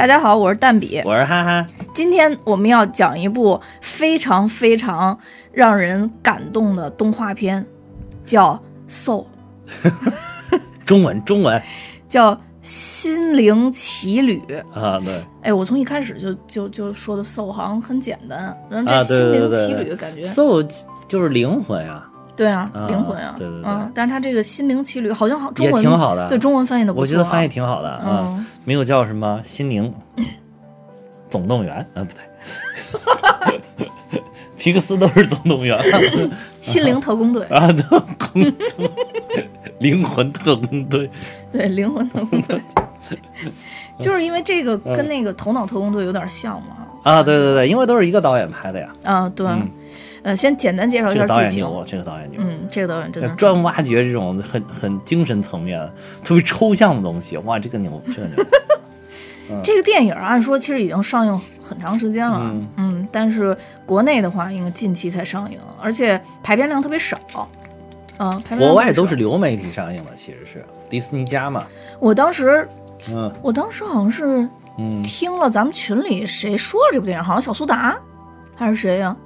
大家好，我是蛋比。我是哈哈，今天我们要讲一部非常非常让人感动的动画片，叫《Soul 》，中文中文叫《心灵奇旅》。啊，对哎，我从一开始就就就说的 “soul” 好像很简单，然后啊，这心灵奇旅感觉，soul 就是灵魂啊，对啊，啊灵魂啊，对对对。嗯，但是他这个心灵奇旅好像好中也文挺好的。对中文翻译的我觉得翻译挺好的啊，嗯。没有叫什么心灵总动员啊，不对，皮克斯都是总动员。心灵特工队，啊，特工队，灵魂特工队。对，灵魂特工队，就是因为这个嗯。跟那个头脑特工队有点像嘛。啊，对对对，因为都是一个导演拍的呀，啊，对，嗯呃，先简单介绍一这个下剧情。导演牛，这个导演牛。嗯，这个导演真的专挖掘这种很很精神层面、特别抽象的东西，哇，这个牛，这个牛。这个电影啊按说其实已经上映很长时间了，嗯嗯，但是国内的话应该近期才上映，而且排片量特别少。嗯，排片量国外都是流媒体上映的，其实是迪士尼家嘛。我当时，嗯我当时好像是嗯，听了咱们群里谁说了这部电影，好像小苏打还是谁呀、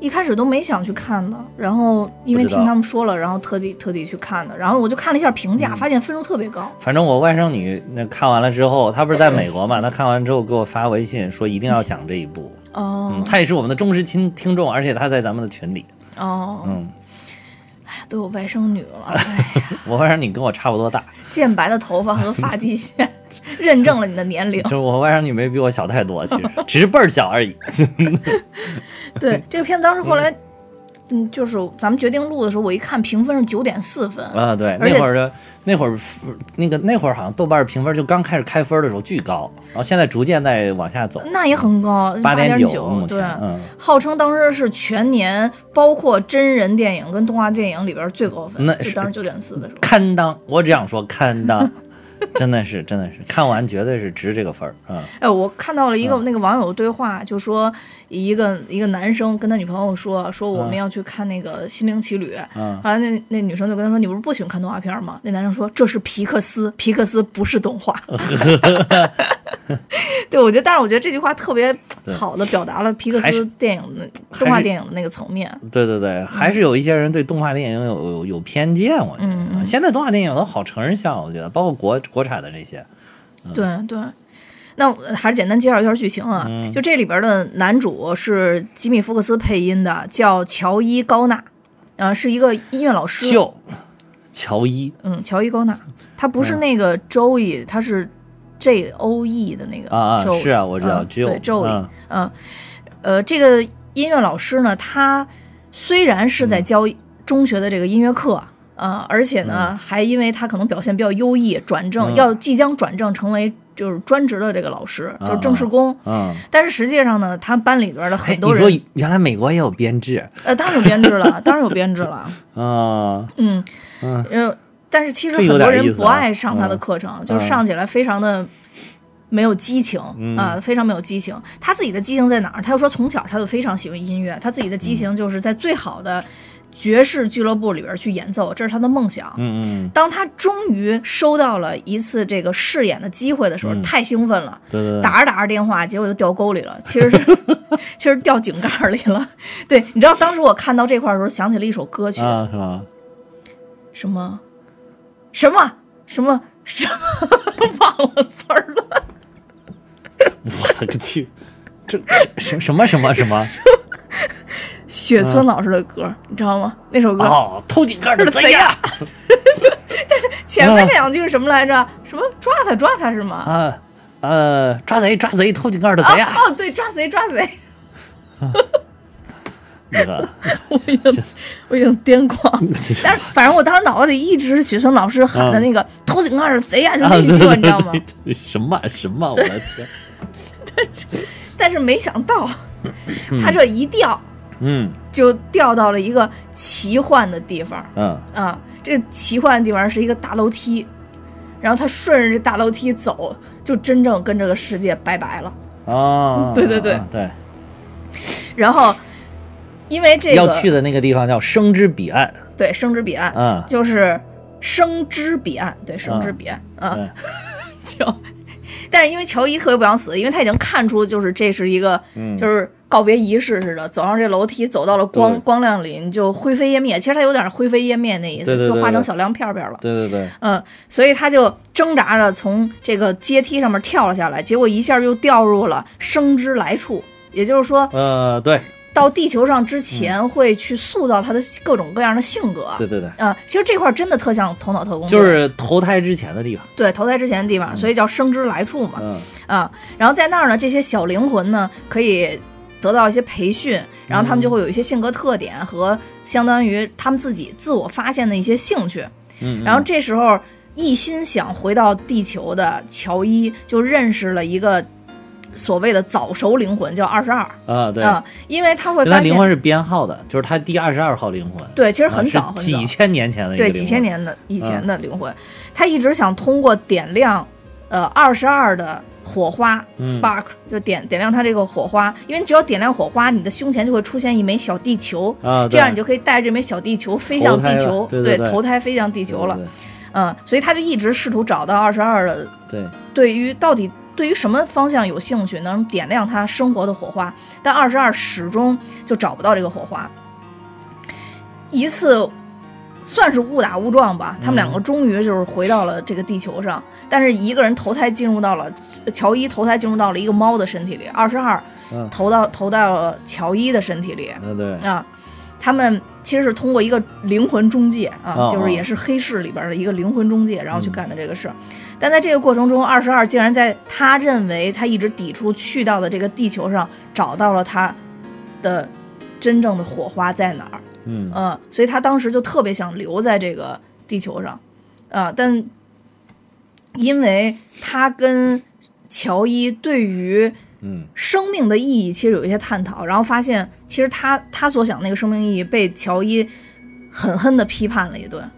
一开始都没想去看的，然后因为听他们说了，然后特地特地去看的，然后我就看了一下评嗯价，发现分数特别高。反正我外甥女那看完了之后，她不是在美国嘛，她看完之后给我发微信说一定要讲这一部。哦、嗯，她也是我们的忠实听听众，而且她在咱们的群里。哦，嗯，都有外甥女了，哎，我外甥女跟我差不多大，渐白的头发和发际线，认证了你的年龄就。是我外甥女没比我小太多，其实只是倍儿小而已。对，这个片子当时后来，嗯，就是咱们决定录的时候，我一看评分是九点四分，啊，对，那会儿的那会儿那个那会儿好像豆瓣评分就刚开始开分的时候巨高，然后现在逐渐在往下走，那也很高，八点九对，，嗯，号称当时是全年包括真人电影跟动画电影里边最高分，那是当时九点四的时候。堪当，我只想说堪当，真的是真的是看完绝对是值这个分儿，嗯。哎，我看到了一个嗯。那个网友对话，就说一个一个男生跟他女朋友说，说我们要去看那个《心灵奇旅》，嗯后来那那女生就跟他说：“你不是不喜欢看动画片吗？”那男生说：“这是皮克斯，皮克斯不是动画。”对，我觉得，但是我觉得这句话特别好的表达了皮克斯电影的动画电影的那个层面。对对对，还是有一些人对动画电影有有有偏见，我觉得、现在动画电影都好成人向，我觉得包括国国产的这些，对对。那我还是简单介绍一下剧情啊，嗯。就这里边的男主是吉米·福克斯配音的，叫乔伊·高纳，呃，是一个音乐老师。就乔伊。嗯，乔伊·高纳，他不是那个周易，他是 J O E 的那个啊啊，Joey。是啊，我知道，嗯只有对 Joey，嗯。这个音乐老师呢，他虽然是嗯。在教中学的这个音乐课，呃，而且呢，嗯。还因为他可能表现比较优异，转正、嗯。要即将转正成为就是专职的这个老师，啊就是正式工。嗯，但是实际上呢，他班里边的哎，很多人，你说原来美国也有编制呃，当然有编制了，当然有编制了，啊，嗯，嗯呃，但是其实很多人不爱上他的嗯课程，就是上起来非常的没有激情啊、嗯非常没有激情。他自己的激情在哪儿？他又说从小他就非常喜欢音乐，他自己的激嗯情就是在最好的爵士俱乐部里边去演奏，这是他的梦想。嗯嗯，当他终于收到了一次这个试演的机会的时候，嗯太兴奋了，对对对，打着打着电话，结果就掉沟里了。其实是，其实掉井盖里了。对，你知道当时我看到这块的时候，想起了一首歌曲，啊是吧？什么什么什么什么，忘了词儿了。我个去，这什什么什么什么？雪村老师的歌，你知道吗？那首歌、哦，偷井盖的是贼呀》，但是！前面那两句是什么来着？什么抓他抓他是吗？啊呃，抓贼抓贼，偷井盖的啊贼呀！哦，对，抓贼抓贼！那个，我已经我已经癫狂，但是反正我当时脑子里一直是雪村老师喊的那个“偷井盖的贼呀”，就啊，那一句，你知道吗？什么什么？我的天！但是没想到，他这一掉嗯。就掉到了一个奇幻的地方。嗯。啊，这个奇幻的地方是一个大楼梯，然后他顺着这大楼梯走，就真正跟这个世界拜拜了。哦，对对对。啊对，然后，因为这个要去的那个地方叫生之彼岸。对生之彼岸，嗯，就是生之彼岸，对生之彼岸啊，对，就但是因为乔伊特别不想死，因为他已经看出就是这是一个嗯，就是告别仪式似的，走上这楼梯，走到了光光亮里，你就灰飞烟灭。其实它有点灰飞烟灭那意思，对对对对就化成小亮片片了。对对对，嗯，所以他就挣扎着从这个阶梯上面跳了下来，结果一下又掉入了生之来处，也就是说呃，对到地球上之前会去塑造他的各种各样的性格。对对对，啊、其实这块儿真的特像头脑特工队，就是投胎之前的地方。对投胎之前的地方，所以叫生之来处嘛。嗯啊，然后在那儿呢，这些小灵魂呢可以得到一些培训，然后他们就会有一些性格特点和相当于他们自己自我发现的一些兴趣。嗯，然后这时候一心想回到地球的乔伊就认识了一个所谓的早熟灵魂，叫二十二。啊，对，啊，因为他会发现，灵魂是编号的，就是他第二十二号灵魂。对，其实很啊早很早。几，千年前的对。几千年的以前的灵魂，他一直想通过点亮呃二十二的火花、嗯 spark，就点点亮它这个火花，因为你只要点亮火花，你的胸前就会出现一枚小地球。啊，这样你就可以带着这枚小地球飞向地球，对对对投胎飞向地球了。对嗯，所以他就一直试图找到二十二的对，对于到底对于什么方向有兴趣，能点亮他生活的火花，但二十二始终就找不到这个火花。一次算是误打误撞吧，他们两个终于就是回到了这个地球上，但是一个人投胎进入到了乔伊投胎进入到了一个猫的身体里，二十二嗯投到投到了乔伊的身体里嗯对，啊。他们其实是通过一个灵魂中介啊，哦就是也是黑市里边的一个灵魂中介，然后去嗯干的这个事儿。但在这个过程中，二十二竟然在他认为他一直抵触去到的这个地球上，找到了他的真正的火花在哪儿。嗯。嗯，所以他当时就特别想留在这个地球上，啊，但因为他跟乔伊对于嗯。生命的意义其实有一些探讨，然后发现其实他他所想那个生命意义被乔伊狠狠的批判了一顿，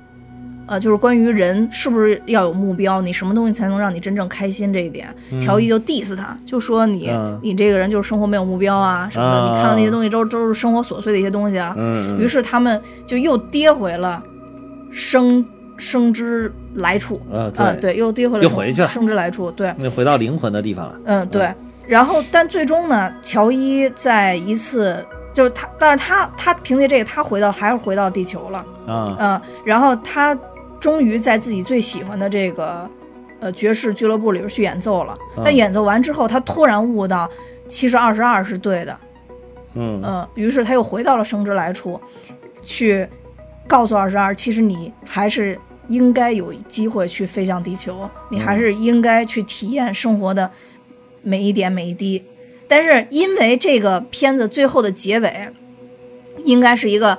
呃，就是关于人是不是要有目标，你什么东西才能让你真正开心这一点，乔伊就 diss 他，就说你、嗯你这个人就是生活没有目标啊什么的，啊你看到那些东西都都是生活琐碎的一些东西啊，嗯，于是他们就又跌回了生生之来处，呃啊，对，对，又跌回了生又回去了生之来处，对，又回到灵魂的地方了。嗯，对。然后，但最终呢，乔伊在一次就是他，但是他他凭借这个，他回到还是回到地球了，啊嗯，然后他终于在自己最喜欢的这个呃爵士俱乐部里边去演奏了。但嗯演奏完之后，他突然悟到，其实二十二是对的，嗯嗯，于是他又回到了生之来处，去告诉二十二，其实你还是应该有机会去飞向地球，你还是应该去体验生活的每一点每一滴。但是因为这个片子最后的结尾，应该是一个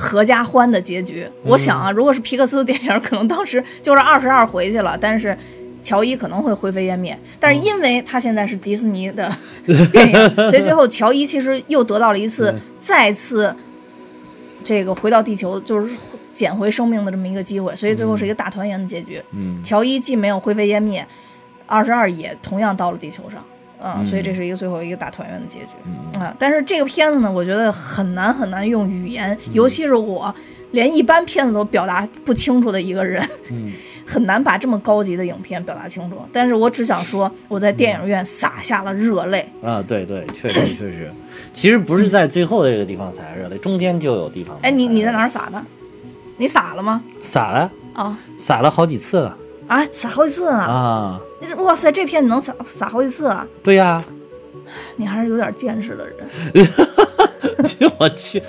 合家欢的结局。我想啊，如果是皮克斯的电影，可能当时就是二十二回去了，但是。乔伊可能会灰飞烟灭，但是因为他现在是迪士尼的 电影，所以最后乔伊其实又得到了一次再次这个回到地球，就是捡回生命的这么一个机会，所以最后是一个大团圆的结局。嗯乔伊既没有灰飞烟灭，二十二也同样到了地球上，嗯，嗯所以这是一个最后一个大团圆的结局。嗯啊，但是这个片子呢，我觉得很难很难用语言，嗯尤其是我连一般片子都表达不清楚的一个人，嗯 很难把这么高级的影片表达清楚。但是我只想说，我在电影院洒下了热泪。啊，对对，确实确实，其实不是在最后这个地方洒热泪，中间就有地方。哎，你你在哪儿洒的？你洒了吗？洒了？啊洒了好几次了啊，撒好几次啊！啊！你哇塞，这片你能撒撒好几次啊？对呀，你还是有点见识的人。我去，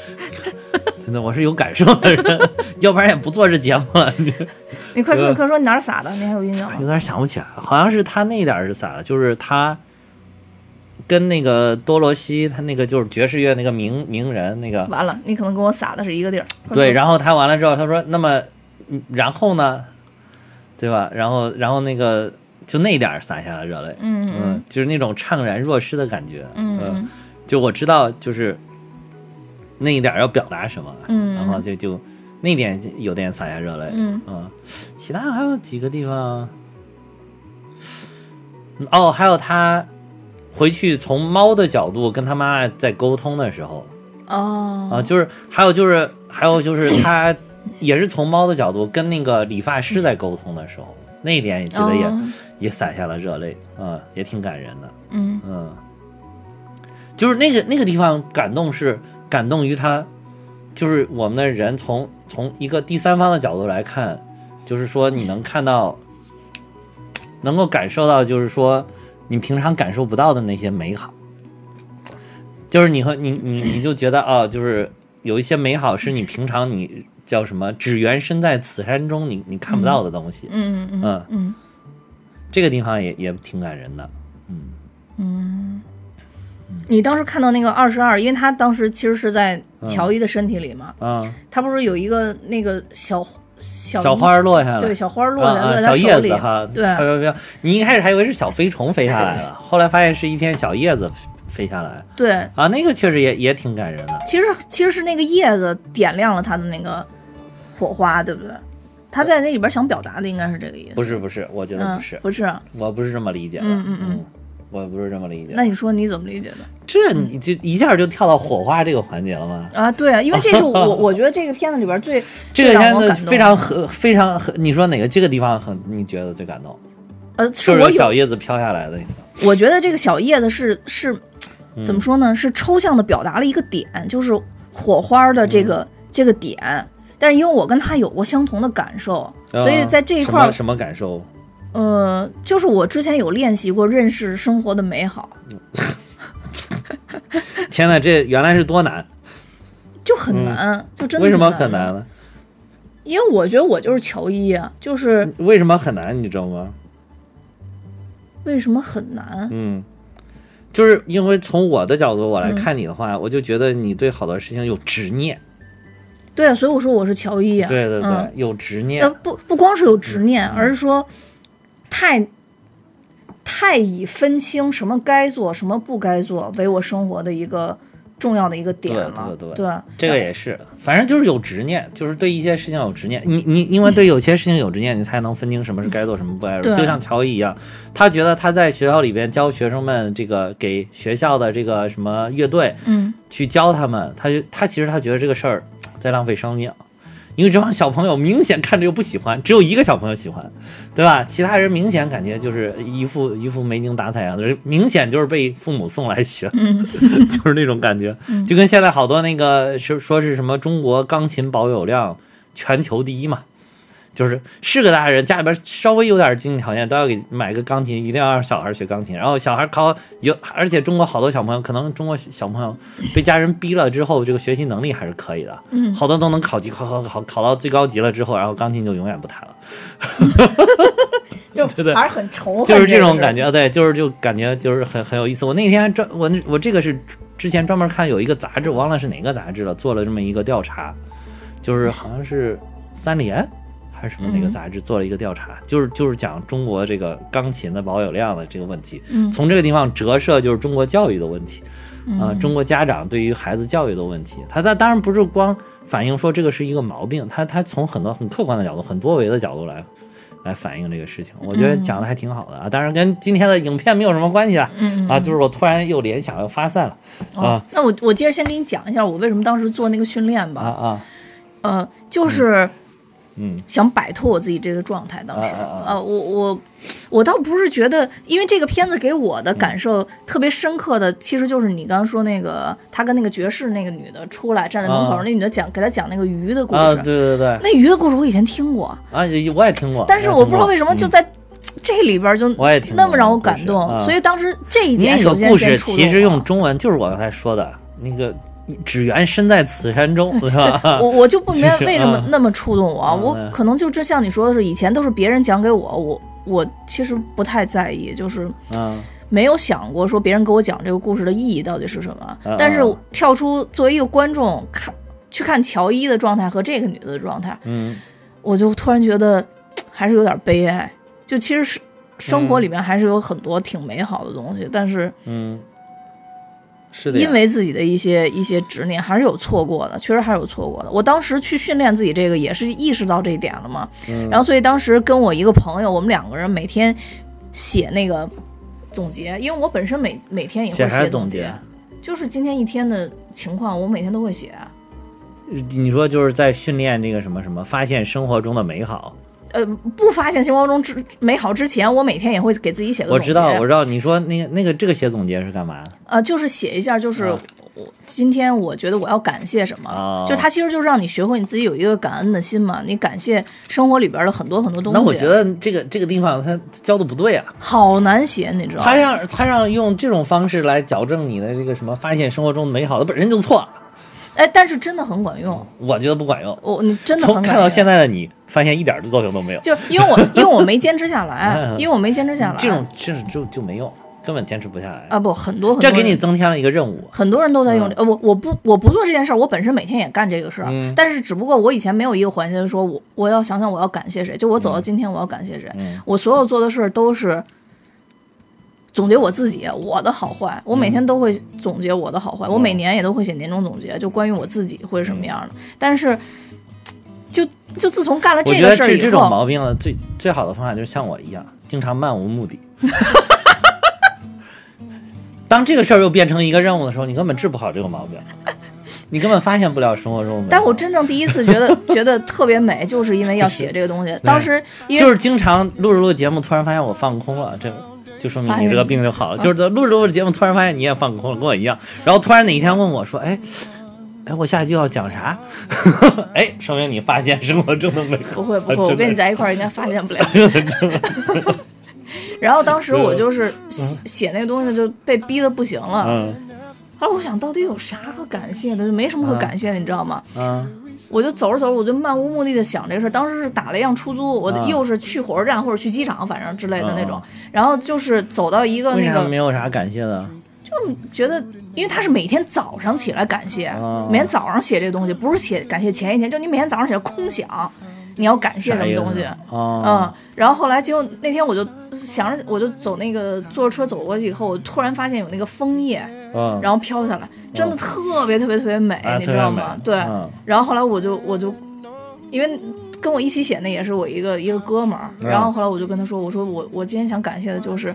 真的我是有感受的人，要不然也不做这节目了。你 你快说，呃你快说，你哪儿撒的？你还有印象吗？有点想不起来，好像是他那点儿是撒的，就是他跟那个多罗西，他那个就是爵士乐那个名名人那个，完了，你可能跟我撒的是一个地儿。对，然后他完了之后，他说那么嗯然后呢，对吧？然后然后那个就那点儿洒下了热泪，嗯嗯。就是那种怅然若失的感觉，嗯嗯就我知道就是那一点儿要表达什么，嗯。然后就就那点有点洒下热泪，嗯。其他还有几个地方，嗯哦，还有他回去从猫的角度跟他妈妈在沟通的时候哦。啊，就是还有就是还有就是他也是从猫的角度跟那个理发师在沟通的时候，那一点也觉得也、哦也洒下了热泪，嗯，也挺感人的，嗯。嗯，就是那个那个地方感动是感动于他，就是我们的人从从一个第三方的角度来看，就是说你能看到，能够感受到，就是说你平常感受不到的那些美好，就是你和你你你就觉得哦，就是有一些美好是你平常你叫什么，只缘身在此山中，你你看不到的东西，嗯嗯嗯嗯。这个地方也也挺感人的，嗯。嗯。你当时看到那个二十二，因为他当时其实是在乔伊的身体里嘛，啊。他不是有一个那个小小小花儿落下来，对，小花儿落啊在落在啊小叶子哈，对。飘飘飘。你一开始还以为是小飞虫飞下来了，后来发现是一片小叶子飞下来对，啊，那个确实也也挺感人的。其实其实是那个叶子点亮了他的那个火花，对不对？他在那里边想表达的应该是这个意思，不是不是，我觉得嗯不是，不是啊？我不是这么理解的。嗯嗯嗯我不是这么理解。那你说你怎么理解的？这你就一下就跳到火花这个环节了吗？啊，对啊，因为这是我 我觉得这个片子里边最这个片子非常很非常很，你说哪个这个地方很你觉得最感动？呃，是就是我小叶子飘下来的那个。我觉得这个小叶子是是嗯怎么说呢？是抽象的表达了一个点，就是火花的这嗯个、这个点。但是因为我跟他有过相同的感受，所以在这一块儿啊什么，什么感受？呃，就是我之前有练习过认识生活的美好，天哪，这原来是多难？就很难，就真的嗯为什么很难？呢？因为我觉得我就是乔伊啊，就是为什么很难？你知道吗？为什么很难？嗯，就是因为从我的角度我来嗯看你的话，我就觉得你对好多事情有执念。对啊，所以我说我是乔伊啊。对对对，嗯有执念呃，。不不光是有执念，嗯而是说太太以分清什么该做，什么不该做为我生活的一个重要的一个点对了。对对对这个也是，反正就是有执念，就是对一些事情有执念。你你因为对有些事情有执念，你才能分清什么是该做，什么不该做。就像乔伊一样，他觉得他在学校里边教学生们这个给学校的这个什么乐队嗯去教他们，他就他其实他觉得这个事儿在浪费生命。因为这帮小朋友明显看着又不喜欢，只有一个小朋友喜欢，对吧？其他人明显感觉就是一副一副没精打采样子，明显就是被父母送来学，嗯就是那种感觉，就跟现在好多那个是说是什么中国钢琴保有量全球第一嘛，就是是个大人家里边稍微有点经济条件都要给买个钢琴，一定要让小孩学钢琴，然后小孩考有，而且中国好多小朋友可能中国小朋友被家人逼了之后，这个学习能力还是可以的，嗯，好多都能考级，考考考考到最高级了之后，然后钢琴就永远不弹了。就对对还是很愁，就是这种感觉，对，就是就感觉就是很很有意思。我那天还专我我这个是之前专门看有一个杂志，我忘了是哪个杂志了，做了这么一个调查，就是好像是三联还是什么哪个嗯杂志做了一个调查，就是就是讲中国这个钢琴的保有量的这个问题，嗯从这个地方折射就是中国教育的问题。啊、嗯中国家长对于孩子教育的问题，他他当然不是光反映说这个是一个毛病，他他从很多很客观的角度、很多维的角度来来反映这个事情，我觉得嗯讲的还挺好的啊。当然跟今天的影片没有什么关系啊，嗯啊，就是我突然又联想又发散了哦啊，那我我接着先给你讲一下我为什么当时做那个训练吧。啊啊，呃，就是嗯。想摆脱我自己这个状态。当时，呃，我我我倒不是觉得，因为这个片子给我的感受特别深刻的，其实就是你刚刚说那个他跟那个爵士那个女的出来站在门口，啊。那女的讲给他讲那个鱼的故事。啊，对对对。那鱼的故事我以前听过，啊，我也听过，但是我不知道为什么就在。在这里边就那么让我感动，啊。所以当时这一点那个首先故事先触动其实用中文就是我刚才说的那个“只缘身在此山中”，是吧？我我就不明白为什么啊那么触动我，嗯我嗯可能就真像你说的是，以前都是别人讲给我，我我其实不太在意，就是嗯没有想过说别人给我讲这个故事的意义到底是什么嗯。但是嗯跳出作为一个观众看去看乔伊的状态和这个女的的状态，嗯我就突然觉得还是有点悲哀。就其实是生活里面还是有很多挺美好的东西，但是嗯，是的，因为自己的一些一些执念，还是有错过的，确实还是有错过的。我当时去训练自己这个，也是意识到这一点了嘛。嗯然后，所以当时跟我一个朋友，我们两个人每天写那个总结，因为我本身每每天也会写总结，就是今天一天的情况，我每天都会写。你说就是在训练那个什么什么，发现生活中的美好，呃不发现生活中之美好之前，我每天也会给自己写个总结。我知道，我知道，你说那个那个这个写总结是干嘛？呃，就是写一下，就是啊我今天我觉得我要感谢什么，哦就它其实就是让你学会你自己有一个感恩的心嘛，你感谢生活里边的很多很多东西。那我觉得这个这个地方他教的不对啊，好难写，你知道吗？他让他让用这种方式来矫正你的这个什么发现生活中的美好，的本身就错，哎，但是真的很管用，我觉得不管用。我你真的很管用看到现在的你，发现一点儿的作用都没有。就因为我 因为我没坚持下来嗯，因为我没坚持下来，这种这种就就没用，根本坚持不下来。啊不很多很多这给你增添了一个任务。很多人都在用这，呃，我我不我不做这件事儿，我本身每天也干这个事儿，嗯但是只不过我以前没有一个环节，说我我要想想我要感谢谁，就我走到今天我要感谢谁，嗯我所有做的事儿都是总结我自己我的好坏，我每嗯天都会总结我的好坏，我每年也都会写年终总结，就关于我自己会是什么样的，但是就就自从干了这个事儿以得这这种，毛病的，最最好的方法就是像我一样，经常漫无目的。当这个事儿又变成一个任务的时候，你根本治不好这个毛病，你根本发现不了生活中美。但我真正第一次觉得 觉得特别美，就是因为要写这个东西。当时因为就是经常录着录着节目，突然发现我放空了，这就说明你这个病就好了。就是录着录着节目，突然发现你也放空了，跟我一样。然后突然哪一天问我说：“哎，哎，我下一句要讲啥？” 哎，说明你发现生活中的美好。不会不会，我跟你在一块儿应该发现不了。然后当时我就是 写写那个东西就被逼的不行了。嗯后来我想到底有啥可感谢的，就没什么可感谢的，你知道吗？嗯我就走着走着，我就漫无目的的想这个事儿。当时是打了一辆出租，我啊又是去火车站或者去机场，反正之类的那种啊。然后就是走到一个那个没有啥感谢的？就觉得，因为他是每天早上起来感谢，哦每天早上写这个东西，不是写感谢前一天，就你每天早上写空想，你要感谢什么东西。哦，嗯，然后后来结果那天我就想着，我就走那个坐着车走过去以后，我突然发现有那个枫叶，嗯，然后飘下来，真的特别特别特别美，啊你知道吗？对。嗯然后后来我就我就，因为跟我一起写那也是我一个一个哥们儿，嗯然后后来我就跟他说，我说我我今天想感谢的就是。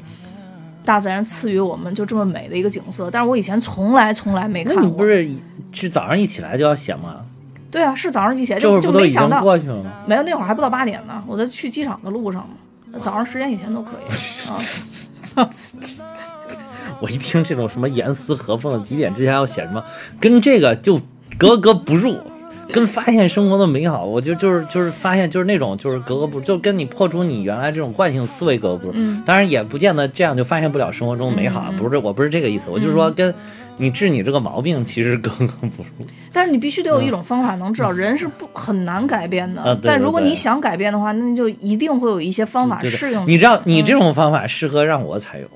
大自然赐予我们就这么美的一个景色，但是我以前从来从来没看过。你不是是早上一起来就要写吗？对啊，是早上一起写，就就没想到，过去了吗？没有那会儿还不到八点呢，我在去机场的路上嘛，早上十点以前都可以啊。我一听这种什么严丝合缝的几点之前要写什么，跟这个就格格不入，跟发现生活的美好，我就就是就是发现就是那种就是格格不入，就跟你破除你原来这种惯性思维格格不入。嗯当然也不见得这样就发现不了生活中美好，啊嗯嗯不是我不是这个意思，我就是说跟你治你这个毛病其实格格不入。但是你必须得有一种方法能治好，人是不很难改变的。但如果你想改变的话，那就一定会有一些方法适用你知道，你嗯这种方法适合让我采用，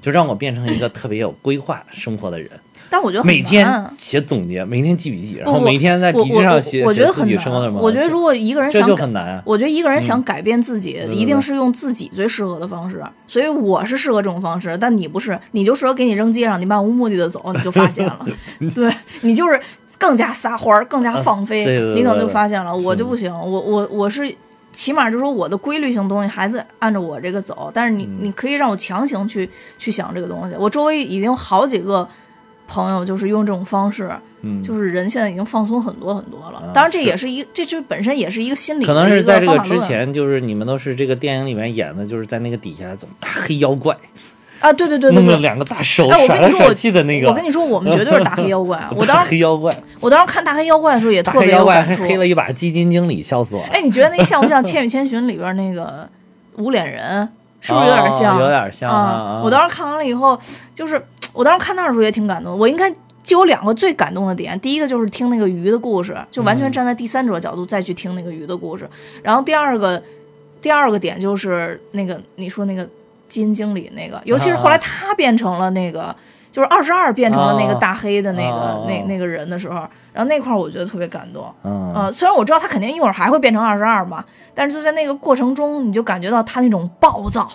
就让我变成一个特别有规划生活的人。但我觉得很每天难写总结，每天记笔记，然后每天在笔记上写我我觉得很。难。我觉得如果一个人这想改就很难啊。我觉得一个人想改变自己，一定是用自己最适合的方式。所以我是适合这种方式，但你不是，你就适合给你扔街上，你漫无目的的走，你就发现了。对你就是更加撒欢儿，更加放飞，你可能就发现了。我就不行，我我我是。起码就是说我的规律性东西还是按照我这个走，但是你、嗯你可以让我强行去去想这个东西。我周围已经有好几个朋友就是用这种方式，嗯，就是人现在已经放松很多很多了啊。当然，这也是一，这就本身也是一个心理可能是在这个之前，就是你们都是这个电影里面演的，就是在那个底下怎么大黑妖怪，啊，对对对对弄了。两个大手哎，我跟你说，甩去的那个。我跟你说，我们绝对是大黑妖怪。我当时黑妖怪，我当时看大黑妖怪的时候也特别黑妖怪还有感触。黑了一把基金经理，笑死我了。哎，你觉得那像不像《千与千寻》里边那个无脸人？是不是有点像？哦有点像！我当时看完了以后，就是我当时看那儿的时候也挺感动。我应该就有两个最感动的点，第一个就是听那个鱼的故事，就完嗯全站在第三者角度再去听那个鱼的故事。然后第二个，第二个点就是那个你说那个基金经理那个，尤其是后来他变成了那个。就是二十二变成了那个哦大黑的那个、哦那那个人的时候，然后那块儿我觉得特别感动。嗯呃，虽然我知道他肯定一会儿还会变成二十二嘛，但是就在那个过程中，你就感觉到他那种暴躁、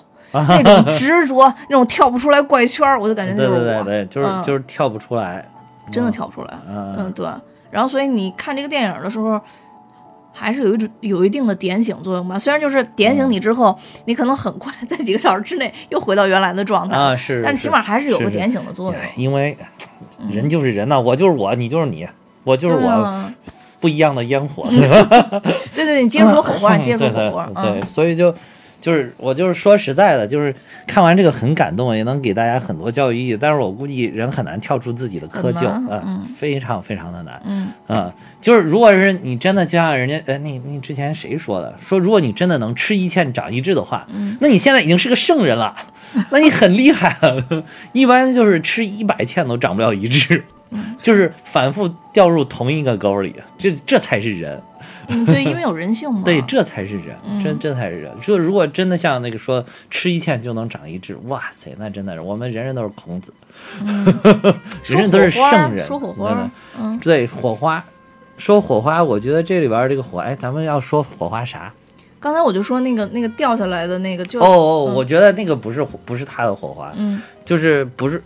那种 执着、那种跳不出来怪圈儿，我就感觉就是我，对对对，就是嗯就是跳不出来，真的跳不出来。嗯嗯，对。然后，所以你看这个电影的时候，还是有一种有一定的点醒作用吧。虽然就是点嗯醒你之后，你可能很快在几个小时之内又回到原来的状态，啊是，但起码还是有个点醒的作用。因为人就是人呐，我就是我，你就是你，我就是我，啊不一样的烟火，对吧？对对，你接着说火花，你接着对对说火花，对，嗯，所以就就是我就是说实在的，就是看完这个很感动，也能给大家很多教育意义。但是我估计人很难跳出自己的窠臼啊、嗯非常非常的难。嗯啊、就是如果是你真的就像人家，呃，那那之前谁说的？说如果你真的能吃一堑长一智的话，嗯那你现在已经是个圣人了，那你很厉害了。一般就是吃一百堑都长不了一智，嗯就是反复掉入同一个沟里，这这才是人。嗯，对，因为有人性嘛，对，这才是人，嗯真这才是人。说如果真的像那个说吃一堑就能长一智，哇塞，那真的是我们人人都是孔子，人人都是圣人。说火花嗯，对火花，说火花，我觉得这里边儿这个火，哎，咱们要说火花啥？刚才我就说那个那个掉下来的那个就哦我觉得那个不是火不是他的火花，嗯就是不是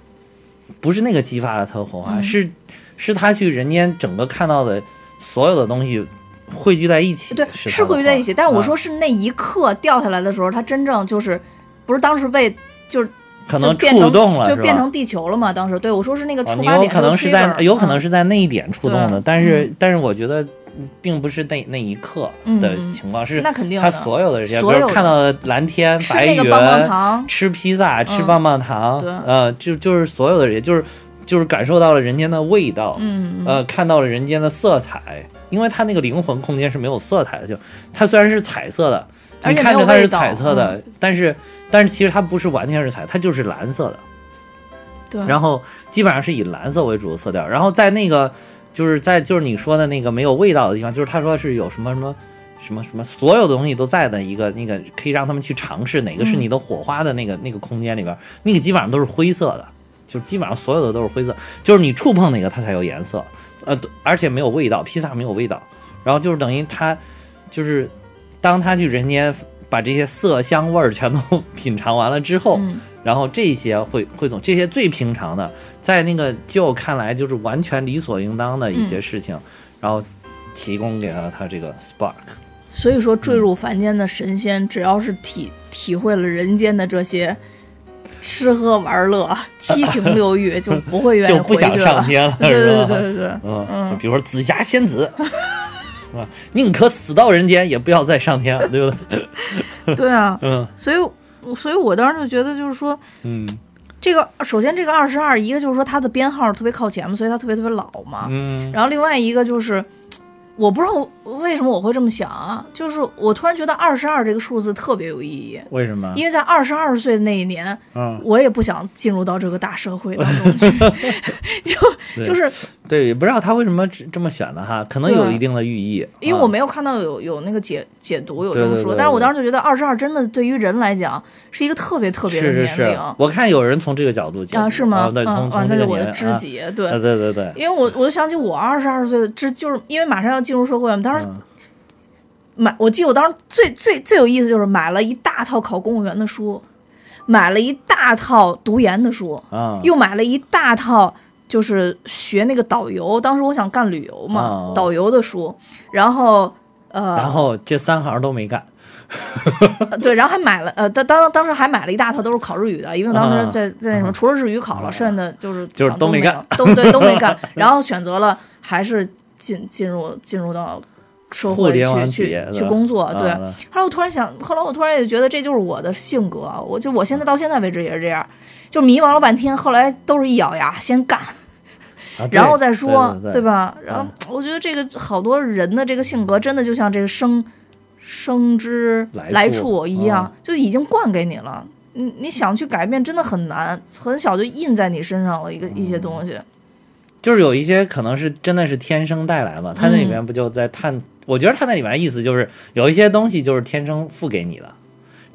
不是那个激发了他的火花，嗯。是是他去人间整个看到的所有的东西汇聚在一起，对是是汇聚在一起，但是我说是、那一刻掉下来的时候，他真正就是不是当时被就是可能触动了，就变成地球了嘛？当时。对我说是那个哦，触发点，可能是在，有可能是是在那一点触动的，对。但是、但是我觉得并不是那那一刻的嗯情况，是那肯定他所有的这些，比如看到的蓝天、白云、棒棒糖，吃披萨、吃嗯棒棒糖，对。呃，就就是所有的人，就是就是感受到了人间的味道，嗯，呃，看到了人间的色彩，因为它那个灵魂空间是没有色彩的，就它虽然是彩色的，你看着它是彩色的，但是但是其实它不是完全是彩，它就是蓝色的。对，然后基本上是以蓝色为主的色调。然后在那个就是在就是你说的那个没有味道的地方，就是他说是有什么什么什么什么所有的东西都在的一个那个可以让他们去尝试哪个是嗯。你的火花的那个、那个空间里边，那个基本上都是灰色的，就基本上所有的都是灰色，就是你触碰哪个它才有颜色，呃，而且没有味道，披萨没有味道，然后就是等于他就是当他去人间。把这些色香味儿全都 品尝完了之后，嗯然后这些汇汇总这些最平常的，在那个就看来就是完全理所应当的一些事情，然后提供给了他这个 spark。所以说坠入凡间的神仙，只要是体体会了人间的这些吃喝玩乐、七情六欲，就不会愿意就不想回去了。上天了，对吧？对对对对，嗯，嗯就比如说紫霞仙子，是吧？宁可死到人间，也不要再上天了，对不对？对啊，嗯所以所以我当时就觉得，就是说，嗯这个首先这个二十二，一个就是说它的编号特别靠前嘛，所以它特别特别老嘛。嗯然后另外一个就是，我不知道为什么我会这么想啊，就是我突然觉得二十二这个数字特别有意义，为什么？因为在二十二岁的那一年，嗯，我也不想进入到这个大社会当中去，就就是对，也不知道他为什么只这么选的哈，可能有一定的寓意。因为啊我没有看到有有那个解解读有这么说，但是我当时就觉得二十二真的对于人来讲是一个特别特别的年龄。是，我看有人从这个角度讲啊，是吗？嗯，哇，从这个那是我的知己，对。啊，对对对，因为我我就想起我二十二岁的，这就是因为马上要进入社会嘛。当时嗯买，我记得我当时最最最有意思就是买了一大套考公务员的书，买了一大套读研的书，啊，又买了一大套就是学那个导游。当时我想干旅游嘛，哦导游的书，然后呃，然后这三行都没干。呃对，然后还买了呃，当当当时还买了一大套都是考日语的，因为当啊时在在那什么，除了日语考了，啊剩下的就是就是都没干，都对都没干，然后选择了还是进进入进入到社会去去去工作，对。啊后来我突然想，后来我突然也觉得这就是我的性格，我就我现在到现在为止也是这样，就迷茫了半天，后来都是一咬牙先干，啊然后再说，对对对吧？然后我觉得这个好多人的这个性格，真的就像这个生生之来来处处一样，嗯就已经灌给你了。你你想去改变，真的很难，很小就印在你身上了一个一些东西。就是有一些可能是真的是天生带来嘛，他那里面不就在探？我觉得他那里面意思就是有一些东西就是天生赋给你的，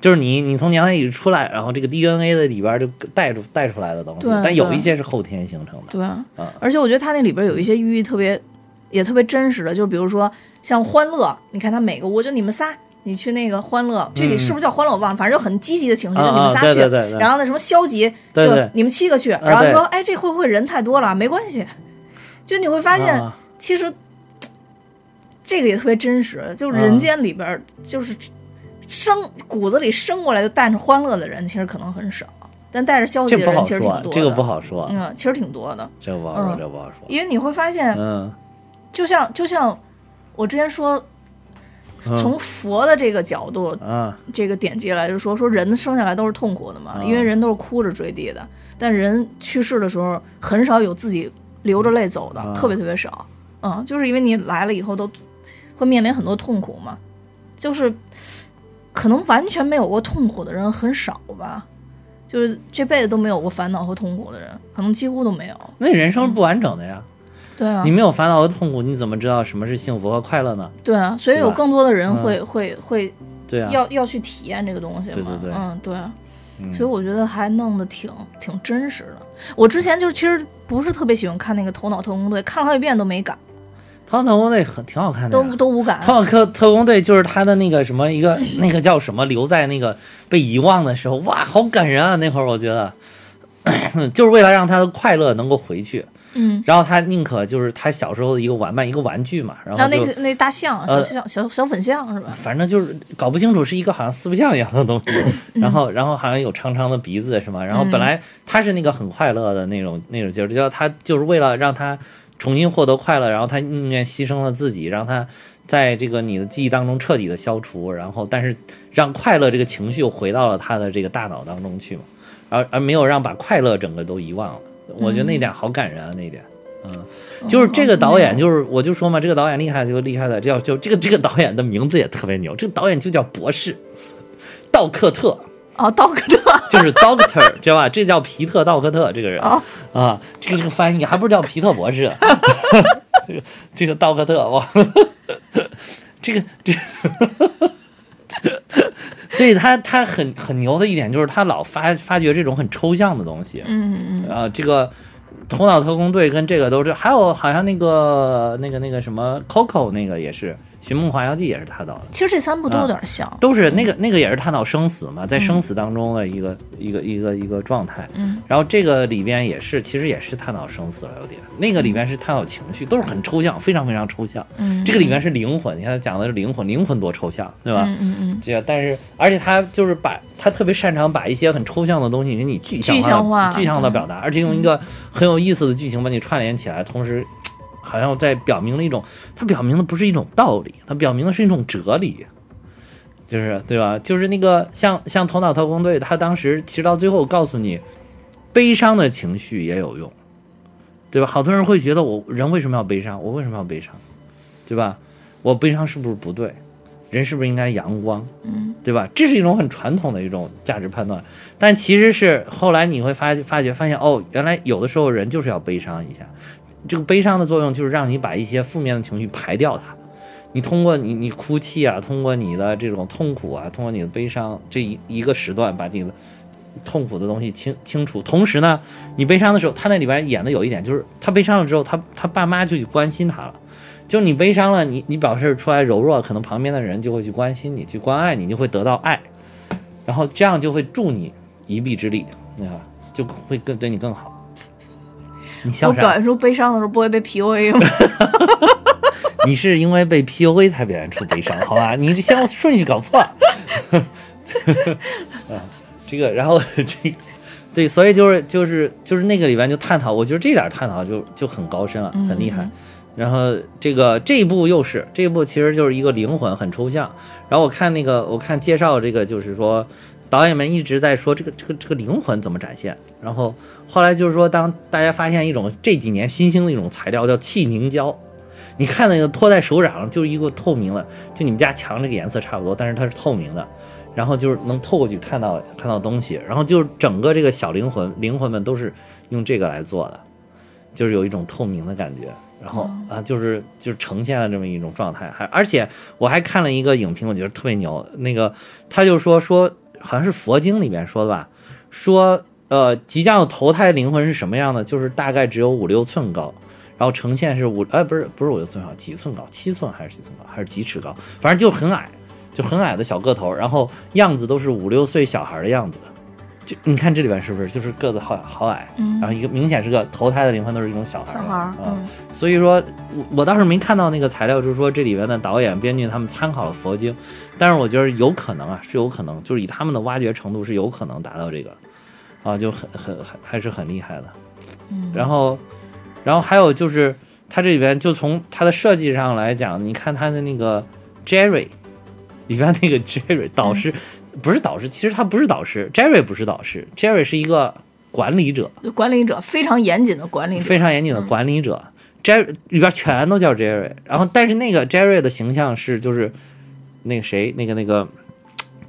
就是你你从娘胎里出来，然后这个 DNA 的里边就带出带出来的东西，对对但有一些是后天形成的。对，啊而且我觉得他那里边有一些寓意特别，也特别真实的，就比如说像欢乐，你看他每个，我就你们仨，你去那个欢乐，具体是不是叫欢乐我忘了，反正就很积极的情绪，就你们仨去。对对对对。然后那什么消极，就你们七个去，然后说，哎，这会不会人太多了？没关系，就你会发现，啊。其实这个也特别真实，就是人间里边儿就是生骨子里生过来就带着欢乐的人，其实可能很少，但带着消极的人其实挺，多的。这个不好说，嗯，其实挺多的，这个不好说，嗯这个不好说。因为你会发现，嗯就像就像我之前说，嗯从佛的这个角度，嗯，这个典籍来就说说人生下来都是痛苦的嘛，啊因为人都是哭着坠地的，但人去世的时候很少有自己流着泪走的，啊特别特别少。嗯，就是因为你来了以后都会面临很多痛苦嘛，就是可能完全没有过痛苦的人很少吧，就是这辈子都没有过烦恼和痛苦的人，可能几乎都没有。那人生是不完整的呀，对啊你，没有烦恼和痛苦，你怎么知道什么是幸福和快乐呢？对啊，所以有更多的人嗯会、会会对啊，要要去体验这个东西嘛。对对对嗯，对。嗯所以我觉得还弄得挺挺真实的。我之前就其实不是特别喜欢看那个《头脑特工队》，看了好几遍都没感，头脑特工队很挺好看的都。都无感。头脑特特工队就是他的那个什么一个那个叫什么留在那个被遗忘的时候，哇，好感人啊！那会儿我觉得，就是为了让他的快乐能够回去，嗯，然后他宁可就是他小时候的一个玩伴，一个玩具嘛，然然后那个那大象，小呃小小小粉象是吧？反正就是搞不清楚是一个好像四不像一样的东西，嗯然后然后好像有长长的鼻子是吗？然后本来他是那个很快乐的那种那种劲儿，就他就是为了让他重新获得快乐，然后他宁愿牺牲了自己，让他在这个你的记忆当中彻底的消除，然后但是让快乐这个情绪又回到了他的这个大脑当中去嘛，而而没有让把快乐整个都遗忘了。我觉得那点好感人啊，那点。嗯，就是这个导演，就是我就说嘛，这个导演厉害就厉害在，叫就这个这个导演的名字也特别牛，这个导演就叫博士，道克特，哦，道克特，就是 Doctor，知道吧？这叫皮特道克特这个人。哦。啊，这个这个翻译还不是叫皮特博士，这个这个道克特哇，这个这个。所以他他很很牛的一点就是他老发发掘这种很抽象的东西，嗯嗯。啊，这个头脑特工队跟这个都是，还有好像那个那个那个什么 Coco 那个也是《寻梦环游记》也是他导的，其实这三部都啊有点像。都是那个那个也是探讨生死嘛，在生死当中的一个、一个一个一个状态。嗯，然后这个里边也是，其实也是探讨生死了，有点。那个里边是探讨情绪，都是很抽象，非常非常抽象。嗯，这个里面是灵魂，你看他讲的是灵魂，灵魂多抽象，对吧？嗯嗯嗯，这但是而且他就是把他特别擅长把一些很抽象的东西给你具象具象化具象的表达，而且用一个很有意思的剧情把你串联起来，同时好像在表明了一种，它表明的不是一种道理，它表明的是一种哲理。就是对吧？就是那个像像头脑特工队，他当时其实到最后告诉你，悲伤的情绪也有用，对吧？好多人会觉得我人为什么要悲伤？我为什么要悲伤？对吧？我悲伤是不是不对？人是不是应该阳光？嗯，对吧？这是一种很传统的一种价值判断，但其实是后来你会发发觉发现哦，原来有的时候人就是要悲伤一下，这个悲伤的作用就是让你把一些负面的情绪排掉它。你通过你你哭泣啊，通过你的这种痛苦啊，通过你的悲伤这一一个时段，把你的痛苦的东西清清除。同时呢，你悲伤的时候，他那里边演的有一点就是，他悲伤了之后，他他爸妈就去关心他了。就是你悲伤了，你你表示出来柔弱，可能旁边的人就会去关心你，去关爱你，你就会得到爱，然后这样就会助你一臂之力，对吧？就会更对你更好。你我笑啥？表现出悲伤的时候不会被 PUA 吗？你是因为被 PUA 才表现出悲伤，好吧？你这先后顺序搞错了。啊，这个，然后这个，对，所以就是就是就是那个里边就探讨，我觉得这点探讨就就很高深了，很厉害。嗯然后这个这一部又是这一部，其实就是一个灵魂很抽象。然后我看那个我看介绍这个，就是说导演们一直在说这个这个这个灵魂怎么展现。然后后来就是说，当大家发现一种这几年新兴的一种材料叫气凝胶，你看那个托在手掌上就是一个透明的，就你们家墙这个颜色差不多，但是它是透明的。然后就是能透过去看到看到东西，然后就是整个这个小灵魂灵魂们都是用这个来做的，就是有一种透明的感觉。然后啊，就是就是呈现了这么一种状态，还而且我还看了一个影评，我觉得特别牛。那个他就说说好像是佛经里面说的吧，说呃即将要投胎的灵魂是什么样的，就是大概只有五六寸高，然后呈现是五哎不是不是五六寸高，几寸高，七寸还是几寸高，还是几尺高，反正就很矮，就很矮的小个头，然后样子都是五六岁小孩的样子。就你看这里边是不是？就是个子好好矮，嗯。然后一个明显是个投胎的灵魂都是一种小孩儿小孩嗯。所以说我我倒是没看到那个材料，就是说这里边的导演编剧他们参考了佛经，但是我觉得有可能啊，是有可能，就是以他们的挖掘程度是有可能达到这个，啊，就很很很还是很厉害的。嗯。然后，然后还有就是它这里边就从它的设计上来讲，你看它的那个 Jerry 里边那个 Jerry 导师、不是导师，其实他不是导师，Jerry 不是导师，Jerry 是一个管理者，管理者非常严谨的管理者，非常严谨的管理者。Jerry 里边全都叫 Jerry，然后但是那个 Jerry 的形象是就是那个谁那个那个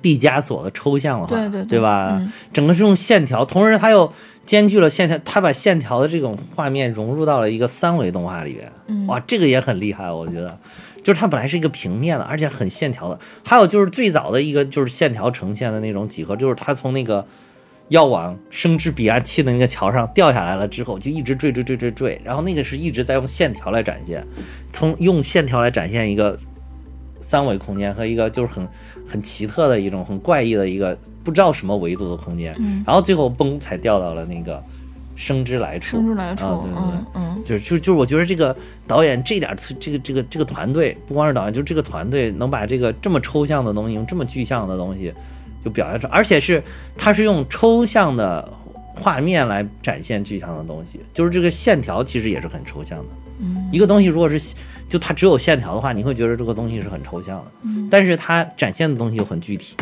毕加索的抽象化，对对对吧？嗯整个是用线条，同时他又兼具了线条，他把线条的这种画面融入到了一个三维动画里边，嗯哇，这个也很厉害，我觉得。就是它本来是一个平面的，而且很线条的。还有就是最早的一个就是线条呈现的那种几何，就是他从那个要往生之彼岸去的那个桥上掉下来了之后，就一直坠坠坠坠坠，然后那个是一直在用线条来展现，从用线条来展现一个三维空间和一个就是很很奇特的一种很怪异的一个不知道什么维度的空间，嗯然后最后嘣才掉到了那个生之来处，生之来处，啊，对对对。嗯嗯就是就就是我觉得这个导演这点这个这个这个团队不光是导演，就这个团队能把这个这么抽象的东西用这么具象的东西就表现出来，而且是他是用抽象的画面来展现具象的东西，就是这个线条其实也是很抽象的。嗯一个东西如果是就它只有线条的话，你会觉得这个东西是很抽象的，嗯。但是它展现的东西又很具体，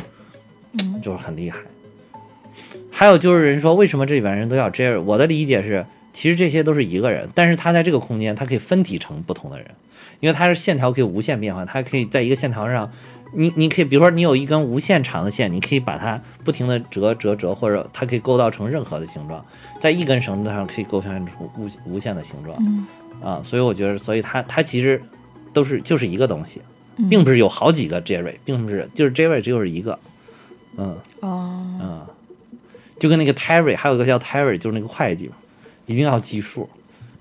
嗯。就是很厉害。还有就是人说为什么这里边人都叫 Jerry？我的理解是，其实这些都是一个人，但是他在这个空间，他可以分体成不同的人，因为它是线条可以无限变化，它可以在一个线条上，你你可以比如说你有一根无限长的线，你可以把它不停的折折折，或者它可以构造成任何的形状，在一根绳子上可以构成出无无限的形状。嗯啊，所以我觉得，所以它它其实都是就是一个东西，嗯并不是有好几个 Jerry，并不是就是 Jerry 只有一个，嗯。哦，嗯，就跟那个 Terry，还有一个叫 Terry，就是那个会计嘛，一定要计数，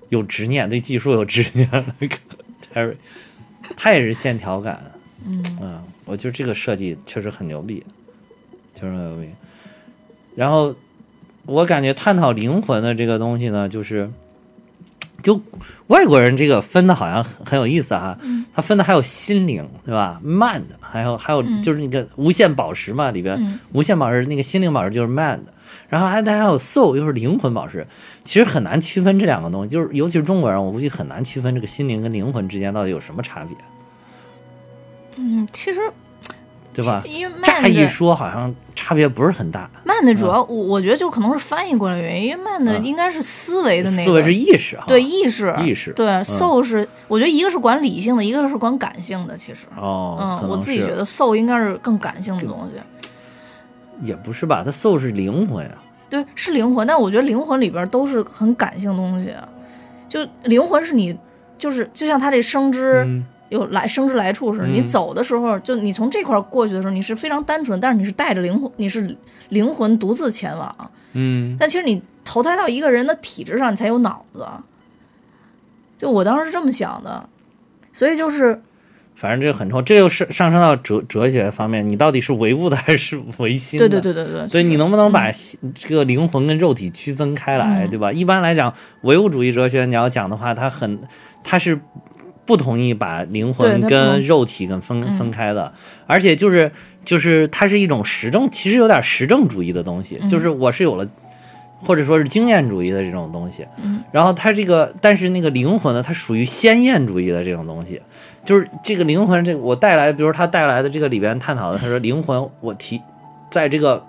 有执念，对技术有执念那个 Terry，他也是线条感，嗯我觉得这个设计确实很牛逼，确实很牛逼。然后我感觉探讨灵魂的这个东西呢，就是就外国人这个分的好像很很有意思哈，他分的还有心灵对吧？mind，还有还有就是那个无限宝石嘛，里边、嗯。无限宝石那个心灵宝石就是 mind，然后还还有 soul 又是灵魂宝石，其实很难区分这两个东西，就是尤其是中国人，我估计很难区分这个心灵跟灵魂之间到底有什么差别，嗯，其实对吧？因为慢的说好像差别不是很大，慢的主要，我我觉得就可能是翻译过来的原因，因为慢的嗯。应该是思维的那个，思维是意识哈，对意识，意识。对嗯。soul 是，我觉得一个是管理性的，一个是管感性的，其实。哦，嗯，我自己觉得 soul 应该是更感性的东西，也不是吧，它 soul 是灵魂啊，对，是灵魂，但我觉得灵魂里边都是很感性的东西，就灵魂是你，就是就像他这生之嗯有来生之来处似的，你嗯走的时候，就你从这块儿过去的时候，你是非常单纯，但是你是带着灵魂，你是灵魂独自前往，嗯但其实你投胎到一个人的体质上，你才有脑子。就我当时是这么想的，所以就是反正这个很重，这又是上升到哲哲学方面，你到底是唯物的还是唯心的？对对对对对，所以你能不能把这个灵魂跟肉体区分开来，嗯对吧？一般来讲，唯物主义哲学你要讲的话，它很，它是不同意把灵魂跟肉体跟分嗯。分开的，而且就是就是它是一种实证，其实有点实证主义的东西，嗯。就是我是有了。或者说是经验主义的这种东西，嗯。然后它这个，但是那个灵魂呢，它属于先验主义的这种东西，就是这个灵魂，这个我带来，比如他带来的这个里边探讨的，他说灵魂，我提在这个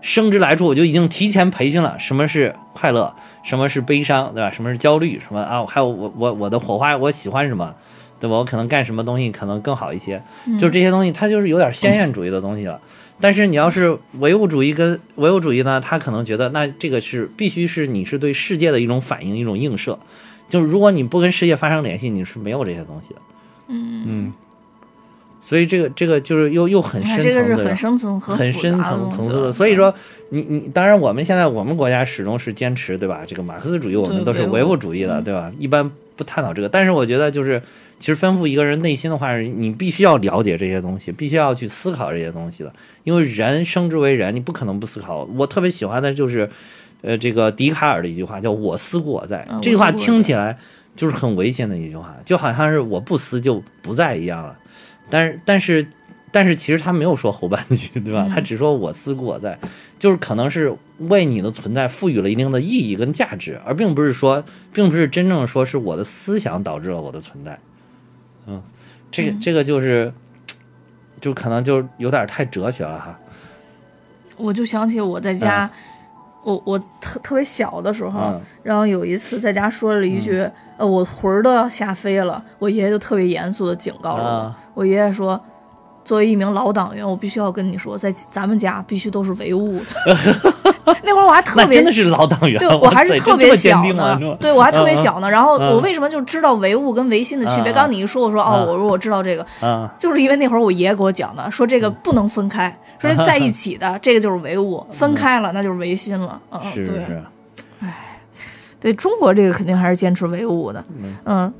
生之来处，我就已经提前培训了什么是快乐，什么是悲伤，对吧？什么是焦虑，什么啊？还有我我我的火花，我喜欢什么，对吧？我可能干什么东西可能更好一些，就是这些东西，它就是有点鲜艳主义的东西了。但是你要是唯物主义跟唯物主义呢，他可能觉得那这个是必须是你是对世界的一种反应，一种映射。就是如果你不跟世界发生联系，你是没有这些东西的。嗯，所以这个这个就是又又很深层次的这个是很深层和很深层层次的。所以说，你你当然我们现在我们国家始终是坚持对吧？这个马克思主义我们都是唯物物主义的，嗯对吧？一般不探讨这个，但是我觉得就是其实丰富一个人内心的话，你必须要了解这些东西，必须要去思考这些东西的，因为人生之为人，你不可能不思考。我特别喜欢的就是。呃，这个笛卡尔的一句话叫“我思故我在”，嗯这句话听起来就是很危险的一句话，就好像是我不思就不在一样了。但是，但是，但是其实他没有说后半句，对吧？嗯他只说我思故我在，就是可能是为你的存在赋予了一定的意义跟价值，而并不是说，并不是真正说是我的思想导致了我的存在。嗯，这个、嗯这个就是，就可能就有点太哲学了哈。我就想起我在家，我我特特别小的时候，嗯然后有一次在家说了一句，呃，我魂儿都要吓飞了，我爷爷就特别严肃的警告了我。啊我爷爷说，作为一名老党员，我必须要跟你说，在咱们家必须都是唯物的。那会儿我还特别真的是老党员，对我还是特别小呢对我还特别小呢。然后嗯我为什么就知道唯物跟唯心的区别？刚刚你一说，我说哦，嗯我说我知道这个，啊，就是因为那会儿我爷爷给我讲的，说这个不能分开，说是在一起的这个就是唯物，分开了那就是唯心了。嗯，是是是，对中国这个肯定还是坚持唯物的，嗯。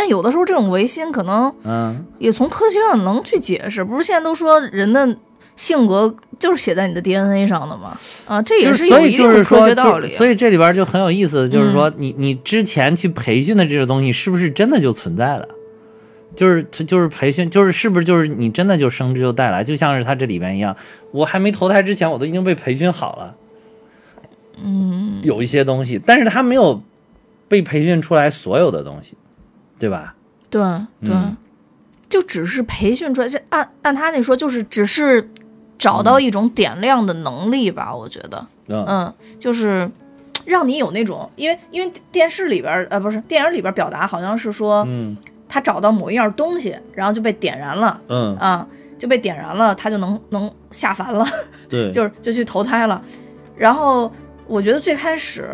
但有的时候这种唯心可能嗯也从科学上能去解释，不是现在都说人的性格就是写在你的 DNA 上的吗？啊，这也是一定的以就是说，科学道理。所以这里边就很有意思，就是嗯说你你之前去培训的这个东西，是不是真的就存在了？就是就是培训，就是是不是就是你真的就生之就带来，就像是他这里边一样，我还没投胎之前，我都已经被培训好了。嗯，有一些东西，但是他没有被培训出来所有的东西，对吧？对对，嗯。就只是培训出来，这按按他那说，就是只是找到一种点亮的能力吧，我觉得，嗯。嗯，就是让你有那种，因为因为电视里边儿呃不是电影里边儿表达好像是说嗯。他找到某一样东西，然后就被点燃了。嗯，啊，就被点燃了，他就能能下凡了，对，就是就去投胎了。然后我觉得最开始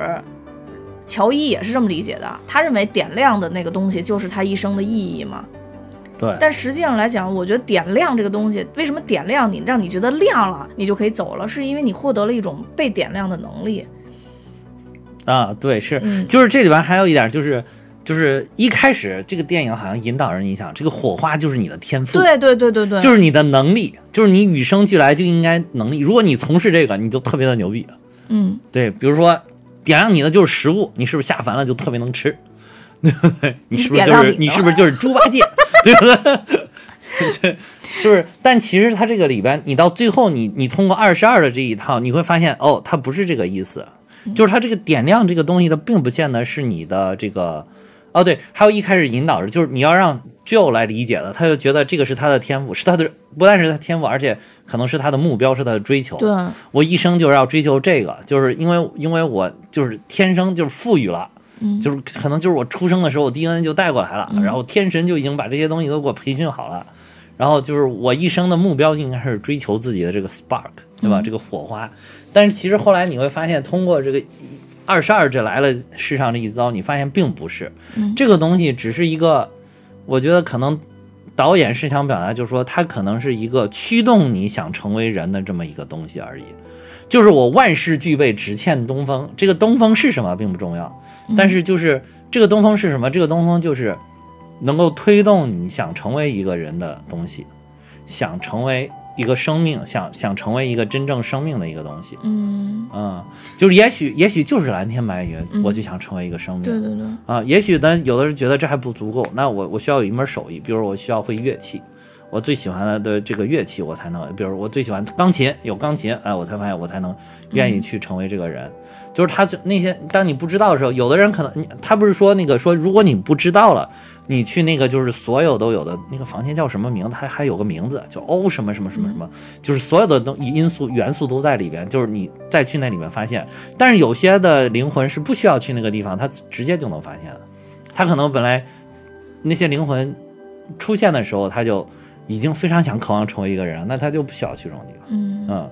乔伊也是这么理解的，他认为点亮的那个东西就是他一生的意义嘛。对，但实际上来讲，我觉得点亮这个东西，为什么点亮你让你觉得亮了，你就可以走了，是因为你获得了一种被点亮的能力。啊，对，是，嗯就是这里边还有一点就是。就是一开始这个电影好像引导人影响，这个火花就是你的天赋，对对对对对，就是你的能力，就是你与生俱来就应该能力。如果你从事这个，你就特别的牛逼。嗯，对，比如说点亮你的就是食物，你是不是下凡了就特别能吃？对不对？你是不是就是你你是不是就是猪八戒？对不对？对，就是，但其实它这个里边，你到最后你你通过二十二的这一套，你会发现哦，它不是这个意思，就是它这个点亮这个东西，它并不见得是你的这个。哦，对，还有一开始引导着，就是你要让 Joe 来理解的，他就觉得这个是他的天赋，是他的不但是他天赋，而且可能是他的目标，是他的追求。对，我一生就是要追求这个，就是因为因为我就是天生就是富裕了，嗯就是可能就是我出生的时候我 DNA 就带过来了，嗯然后天神就已经把这些东西都给我培训好了，然后就是我一生的目标就应该是追求自己的这个 spark，对吧？嗯这个火花。但是其实后来你会发现，通过这个二十二这来了世上这一遭，你发现并不是，嗯这个东西只是一个，我觉得可能导演是想表达，就是说它可能是一个驱动你想成为人的这么一个东西而已。就是我万事俱备，只欠东风。这个东风是什么并不重要，但是就是这个东风是什么？这个东风就是能够推动你想成为一个人的东西，想成为一个生命，想想成为一个真正生命的一个东西。嗯，嗯，就是也许也许就是蓝天白云，嗯我就想成为一个生命。对对对，啊，也许呢，有的人觉得这还不足够，那我我需要有一门手艺，比如我需要会乐器，我最喜欢的这个乐器，我才能，比如我最喜欢钢琴，有钢琴，哎，我才发现我才能愿意去成为这个人。就是他就那些，当你不知道的时候，有的人可能你他不是说那个说，如果你不知道了，你去那个就是所有都有的那个房间叫什么名字？还还有个名字叫欧什么什么什么什么，就是所有的东因素元素都在里边，就是你再去那里面发现。但是有些的灵魂是不需要去那个地方，他直接就能发现的。他可能本来那些灵魂出现的时候，他就已经非常想渴望成为一个人，那他就不需要去这种地方。嗯嗯，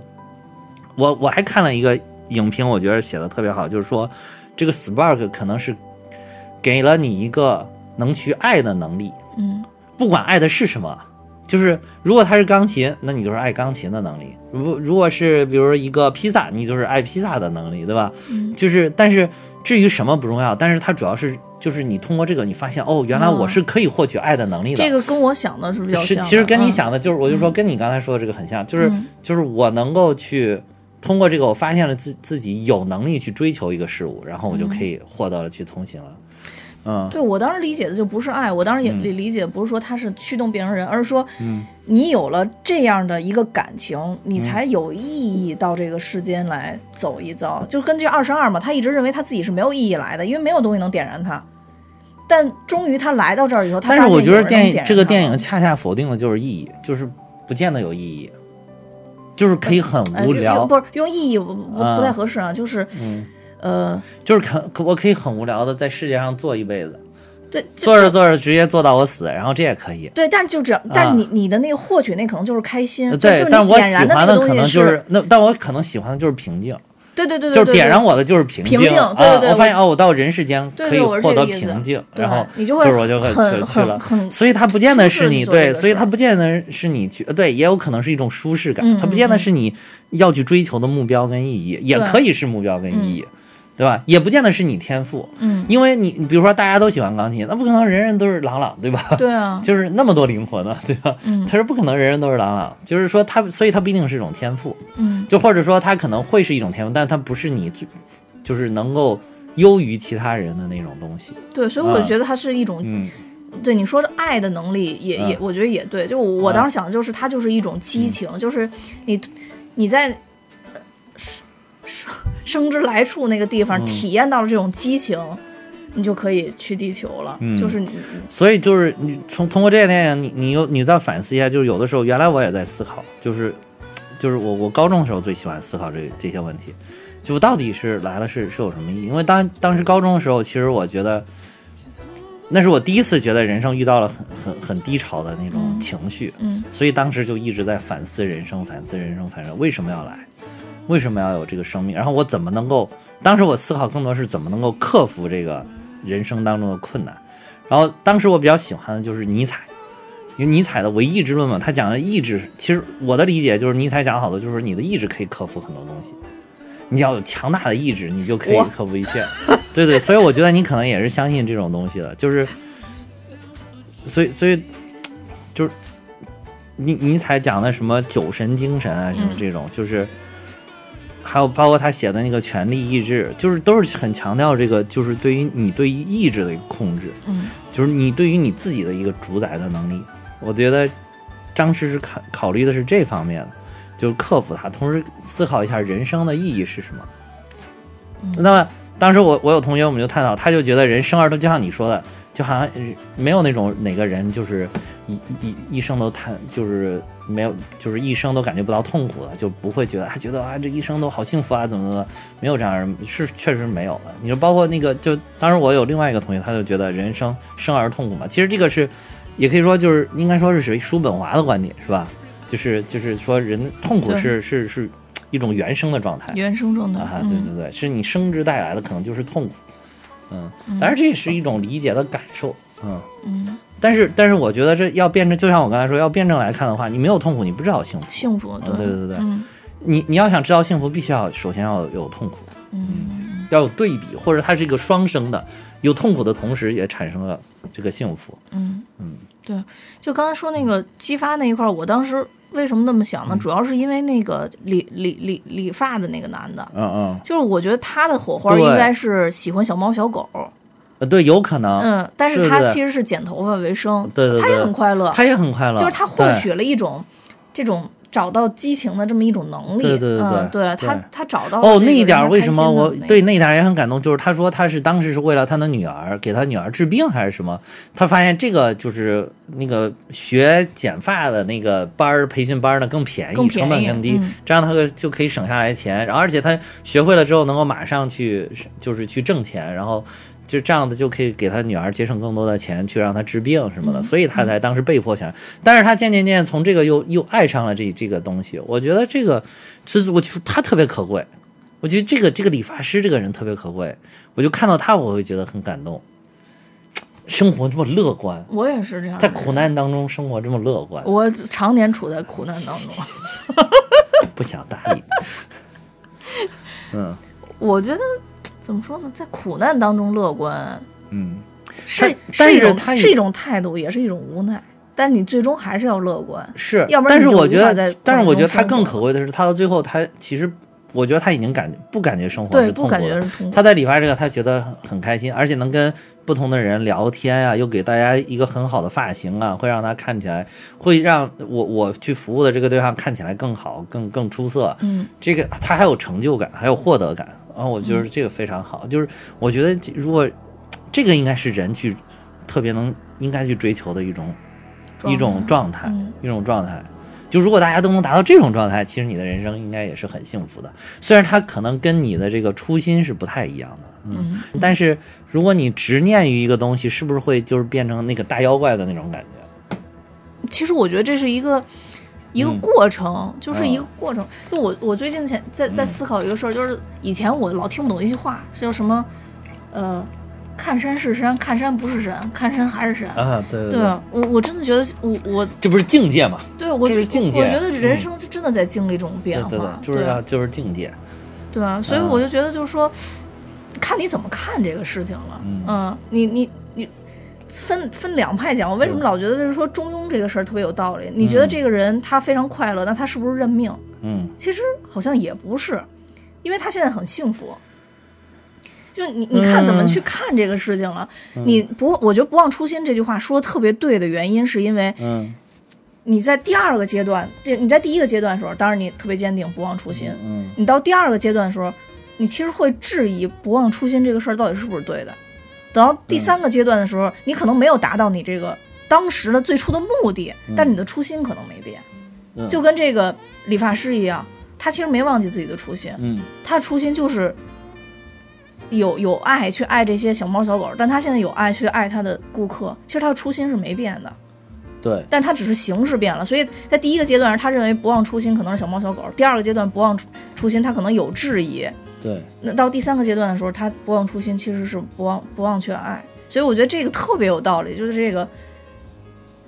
我我还看了一个影评，我觉得写的特别好，就是说这个 spark 可能是给了你一个能去爱的能力，嗯不管爱的是什么。就是如果它是钢琴，那你就是爱钢琴的能力；如如果是比如说一个披萨，你就是爱披萨的能力，对吧？嗯就是，但是至于什么不重要，但是它主要是就是你通过这个，你发现哦，原来我是可以获取爱的能力的。这个跟我想的是比较是，像的。其实跟你嗯想的，就是我就说跟你刚才说的这个很像，就是嗯就是我能够去通过这个，我发现了自自己有能力去追求一个事物，然后我就可以获得了去通行了。嗯。对我当时理解的就不是爱，我当时也嗯。理理解不是说他是驱动变成人，而是说嗯。你有了这样的一个感情，你才有意义到这个世间来走一遭。就跟这二十二嘛，他一直认为他自己是没有意义来的，因为没有东西能点燃他。但终于他来到这儿以后，他但是我觉得电影这个电影恰恰否定的就是意义，就是不见得有意义，就是可以很无聊。用，不是用意义不不太合适啊，就是嗯，呃，就是可可我可以很无聊的在世界上坐一辈子，对，就做着就做着直接做到我死，然后这也可以。对，但是就这样，但是你你的那个获取那可能就是开心，对但我喜欢的可能就是那，但我可能喜欢的就是平静，对对对对，就是点燃我的就是平静平静啊对对对我发现哦，我到人世间可以获得平静，然后你就会是我就会很去去了所以它不见得是你对，所以它不见得是你去，呃对，也有可能是一种舒适感，嗯它不见得嗯是你要去追求的目标跟意义，也可以是目标跟意义，对吧？也不见得是你天赋，嗯，因为你你比如说大家都喜欢钢琴，那不可能人人都是朗朗，对吧？对啊，就是那么多灵魂呢，对吧？嗯他是不可能人人都是朗朗，就是说他，所以他不一定是一种天赋，嗯就或者说他可能会是一种天赋，但他不是你最，就是能够优于其他人的那种东西。对，所以我啊觉得它是一种嗯，对你说的爱的能力也，也、嗯我觉得也对。就我当时想的就是，它就是一种激情，就是你你在呃生 生生之来处那个地方、嗯体验到了这种激情，你就可以去地球了。嗯就是你所以就是你从通过这个电影，你你又你再反思一下，就是有的时候原来我也在思考，就是就是我我高中的时候最喜欢思考这这些问题，就到底是来了是是有什么意义？因为当当时高中的时候，其实我觉得。那是我第一次觉得人生遇到了很很很低潮的那种嗯情绪，嗯所以当时就一直在反思人生，反思人生，反正为什么要来，为什么要有这个生命，然后我怎么能够，当时我思考更多是怎么能够克服这个人生当中的困难，然后当时我比较喜欢的就是尼采，因为尼采的唯意志论嘛，他讲的意志，其实我的理解就是尼采讲好的就是你的意志可以克服很多东西，你要有强大的意志，你就可以克服一切。对对，所以我觉得你可能也是相信这种东西的，就是，所以所以就是尼尼采讲的什么酒神精神啊，什么嗯这种，就是还有包括他写的那个权力意志，就是都是很强调这个，就是对于你对于意志的一个控制，嗯就是你对于你自己的一个主宰的能力。我觉得张弛是考考虑的是这方面的，就是克服它，同时思考一下人生的意义是什么。嗯那么当时我我有同学我们就探讨，他就觉得人生而都就像你说的，就好像没有那种哪个人就是一一一生都谈就是没有就是一生都感觉不到痛苦的，就不会觉得啊觉得啊这一生都好幸福啊怎么怎么，没有这样人是确实没有的。你说包括那个就当时我有另外一个同学，他就觉得人生生而痛苦嘛，其实这个是也可以说就是应该说是属于叔本华的观点是吧？就是就是说人的痛苦是是是一种原生的状态。原生状态，啊，嗯对对对，是你生之带来的，可能就是痛苦，嗯，嗯当然这也是一种理解的感受，嗯，嗯，但是但是我觉得这要辩证，就像我刚才说，要辩证来看的话，你没有痛苦，你不知道幸福，幸福，嗯对对对嗯。你你要想知道幸福，必须要首先要有痛苦，嗯。要有对比，或者它是一个双生的，有痛苦的同时也产生了这个幸福，嗯。嗯，对，就刚才说那个激发那一块儿，我当时为什么那么想呢？主要是因为那个理理理理发的那个男的，嗯嗯，就是我觉得他的火花应该是喜欢小猫小狗，呃，对，有可能，嗯，但是他其实是剪头发为生，对对他也很快乐，他也很快乐，就是他获取了一种这种找到激情的这么一种能力，对对对嗯，对对他他找到了哦，那一点为什么我对那一点儿也很感动？就是他说他是当时是为了他的女儿，给他女儿治病还是什么？他发现这个就是那个学剪发的那个班儿培训班儿呢更便宜，成本更低，嗯这样他就就可以省下来钱。然后而且他学会了之后能够马上去就是去挣钱，然后。就这样子就可以给他女儿节省更多的钱，去让她治病什么的，嗯所以他才当时被迫选。但是他渐渐渐从这个又又爱上了这这个东西，我觉得这个是我觉得他特别可贵。我觉得这个这个理发师这个人特别可贵，我就看到他我会觉得很感动。生活这么乐观，我也是这样，在苦难当中生活这么乐观，我常年处在苦难当中。不想搭理。嗯我觉得怎么说呢，在苦难当中乐观嗯，是是一种是一种态度，也是一种无奈。但你最终还是要乐观。是，要不然但是我觉得，但是我觉得他更可贵的是，他到最后他其实我觉得他已经感不感觉生活对，是痛苦不感觉的。苦。他在理发这个，他觉得很很开心，而且能跟不同的人聊天啊，又给大家一个很好的发型啊，会让他看起来，会让我我去服务的这个对象看起来更好、更更出色。嗯，这个他还有成就感，还有获得感啊，我觉得这个非常好。就是我觉得如果这个应该是人去特别能应该去追求的一种一种状态，嗯一种状态。就如果大家都能达到这种状态，其实你的人生应该也是很幸福的。虽然它可能跟你的这个初心是不太一样的，嗯，嗯，但是如果你执念于一个东西，是不是会就是变成那个大妖怪的那种感觉？其实我觉得这是一个一个嗯过程，就是一个啊过程。就我我最近前在在思考一个事儿，就是以前我老听不懂一句话，叫什么，呃，看山是山，看山不是山，看山还是山。啊，对对对，我我真的觉得我我这不是境界嘛？对我这是境界我觉得人嗯生就真的在经历这种变化，对对对，就是对要就是境界。对啊，所以嗯我就觉得就是说，看你怎么看这个事情了。嗯你你你分分两派讲，我为什么老觉得就是说中庸这个事儿特别有道理？你觉得嗯这个人他非常快乐，那他是不是认命？嗯其实好像也不是，因为他现在很幸福。就你你看怎么嗯去看这个事情了？你不，我觉得“不忘初心”这句话说的特别对的原因，是因为嗯你在第二个阶段，第你在第一个阶段的时候，当然你特别坚定，不忘初心。嗯你到第二个阶段的时候，你其实会质疑不忘初心这个事儿到底是不是对的。等到第三个阶段的时候，你可能没有达到你这个当时的最初的目的，但你的初心可能没变。嗯就跟这个理发师一样，他其实没忘记自己的初心，嗯他的初心就是有有爱去爱这些小猫小狗，但他现在有爱去爱他的顾客，其实他的初心是没变的。对，但他只是形式变了，所以在第一个阶段，他认为不忘初心可能是小猫小狗；第二个阶段不忘初初心，他可能有质疑。对，那到第三个阶段的时候，他不忘初心，其实是不忘不忘却爱。所以我觉得这个特别有道理，就是这个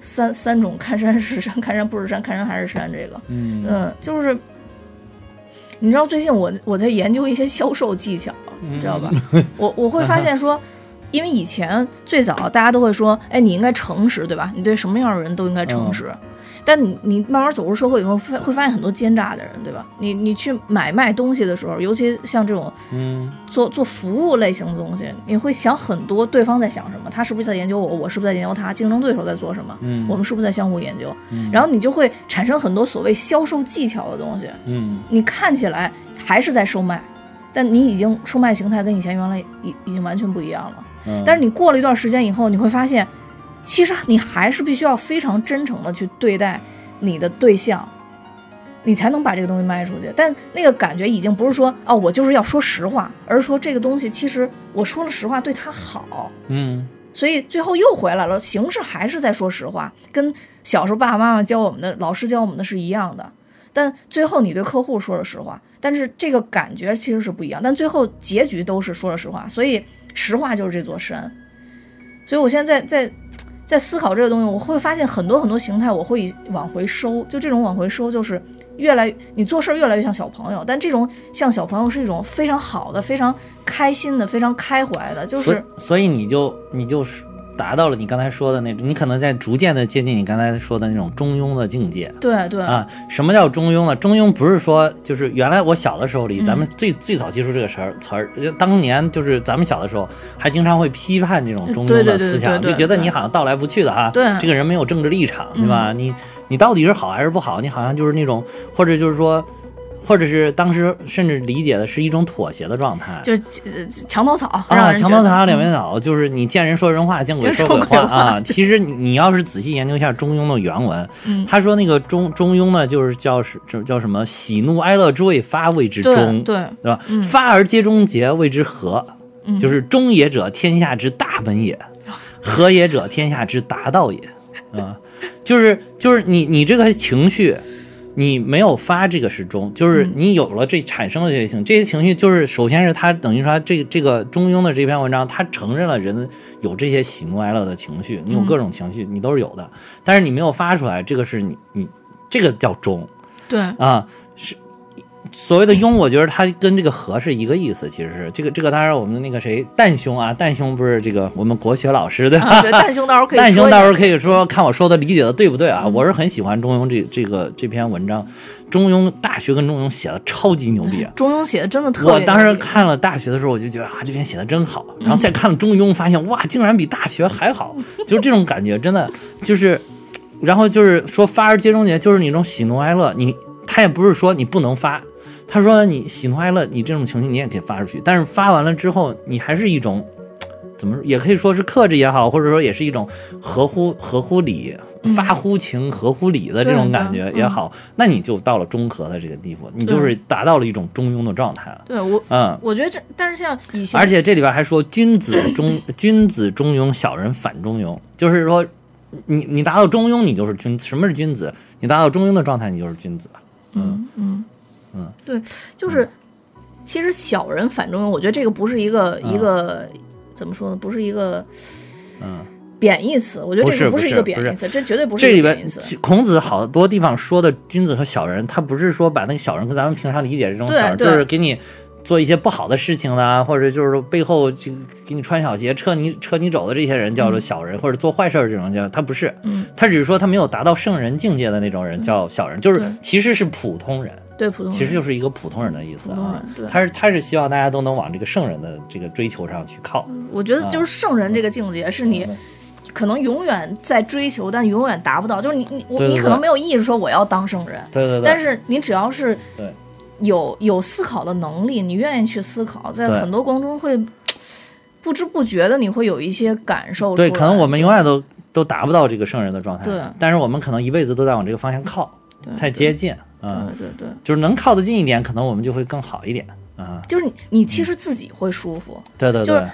三三种看山是山，看山不是山，看山还是山。这个，嗯嗯，就是你知道最近我我在研究一些销售技巧，你知道吧？我我会发现说。因为以前最早大家都会说，哎，你应该诚实，对吧？你对什么样的人都应该诚实。但你你慢慢走入社会以后，会会发现很多奸诈的人，对吧？你你去买卖东西的时候，尤其像这种嗯。做做服务类型的东西，你会想很多对方在想什么，他是不是在研究我，我是不是在研究他，竞争对手在做什么，嗯。我们是不是在相互研究，嗯。然后你就会产生很多所谓销售技巧的东西，嗯。你看起来还是在售卖，但你已经售卖形态跟以前原来已已经完全不一样了。嗯，但是你过了一段时间以后，你会发现，其实你还是必须要非常真诚的去对待你的对象，你才能把这个东西卖出去。但那个感觉已经不是说哦，我就是要说实话，而是说这个东西其实我说了实话对他好，嗯所以最后又回来了，形式还是在说实话，跟小时候爸爸妈妈教我们的、老师教我们的是一样的。但最后你对客户说了实话，但是这个感觉其实是不一样。但最后结局都是说了实话，所以实话就是这座山。所以我现在在在思考这个东西，我会发现很多很多形态，我会往回收。就这种往回收，就是越来你做事越来越像小朋友，但这种像小朋友是一种非常好的、非常开心的、非常开怀的，就是所以所以你就你就是达到了你刚才说的那种，你可能在逐渐的接近你刚才说的那种中庸的境界。对对啊，什么叫中庸呢？中庸不是说就是原来我小的时候里，嗯咱们最最早接触这个词儿词儿，就当年就是咱们小的时候还经常会批判这种中庸的思想，就觉得你好像到来不去的哈，对嗯这个人没有政治立场，对吧？你你到底是好还是不好？你好像就是那种，或者就是说，或者是当时甚至理解的是一种妥协的状态。就是呃墙头草啊，墙头草两嗯边倒，就是你见人说人话，见鬼说鬼话话啊。其实你你要是仔细研究一下中庸的原文，嗯他说那个中中庸呢，就是叫是这叫什么？喜怒哀乐之谓发，谓之对中，对对吧？嗯发而皆中节，谓之和。嗯就是中也者，天下之大本也；和也者，天下之达道也。啊，就是就是你你这个情绪，你没有发，这个是中，就是嗯。你有了这产生了这些情，这些情绪就是首先是他等于说这这个中庸的这篇文章，他承认了人有这些喜怒哀乐的情绪，你有嗯各种情绪，你都是有的，但是你没有发出来，这个是你你这个叫中。对。啊，是所谓的庸，我觉得它跟这个和是一个意思。其实是这个这个，当然我们的那个谁蛋兄啊，蛋兄不是这个我们国学老师对吧？啊对，蛋兄到时候可以蛋兄到时候可以说看我说的理解的对不对啊？嗯我是很喜欢中庸这这个这篇文章，中庸《大学》跟中庸写的超级牛逼。中庸写的真的特别我当时看了《大学》的时候，我就觉得啊，这篇写的真好。然后再看了《中庸》，发现哇，竟然比《大学》还好，就是这种感觉，真的就是，然后就是说发而皆中节，就是你这种喜怒哀乐，你他也不是说你不能发，他说你喜怒哀乐，你这种情绪你也可以发出去，但是发完了之后，你还是一种。怎么说也可以说是克制也好，或者说也是一种合乎合乎理、发乎情、合乎理的这种感觉也好，那你就到了中和的这个地步，你就是达到了一种中庸的状态了。对我，嗯，我觉得这，但是像以前，而且这里边还说君子中 君子中庸，小人反中庸，就是说你你达到中庸，你就是君。什么是君子？你达到中庸的状态，你就是君子。嗯嗯嗯，对，就是其实小人反中庸，我觉得这个不是一个一个怎么说呢？不是一个嗯，贬义词，我觉得这个不是一个贬义词，这绝对不是这里边一个贬义词。其孔子好多地方说的君子和小人，他不是说把那个小人跟咱们平常理解这种对小人，就是给你。做一些不好的事情啦，或者就是背后就给你穿小鞋、撤你撤你走的这些人叫做小人，或者做坏事儿这种叫他不是，嗯，他只是说他没有达到圣人境界的那种人叫小人，就是其实是普通人。对普通人，其实就是一个普通人的意思啊。对他是他是希望大家都能往这个圣人的这个追求上去靠。我觉得就是圣人这个境界是你嗯可能永远在追求，但永远达不到。就是你你我你可能没有意识说我要当圣人，对对对。但是你只要是对有有思考的能力，你愿意去思考，在很多过程中会不知不觉的你会有一些感受。对，可能我们永远都都达不到这个圣人的状态。对但是我们可能一辈子都在往这个方向靠，对太接近。嗯，对对对，就是能靠得近一点，可能我们就会更好一点。啊，就是你你其实自己会舒服，对对对。就是，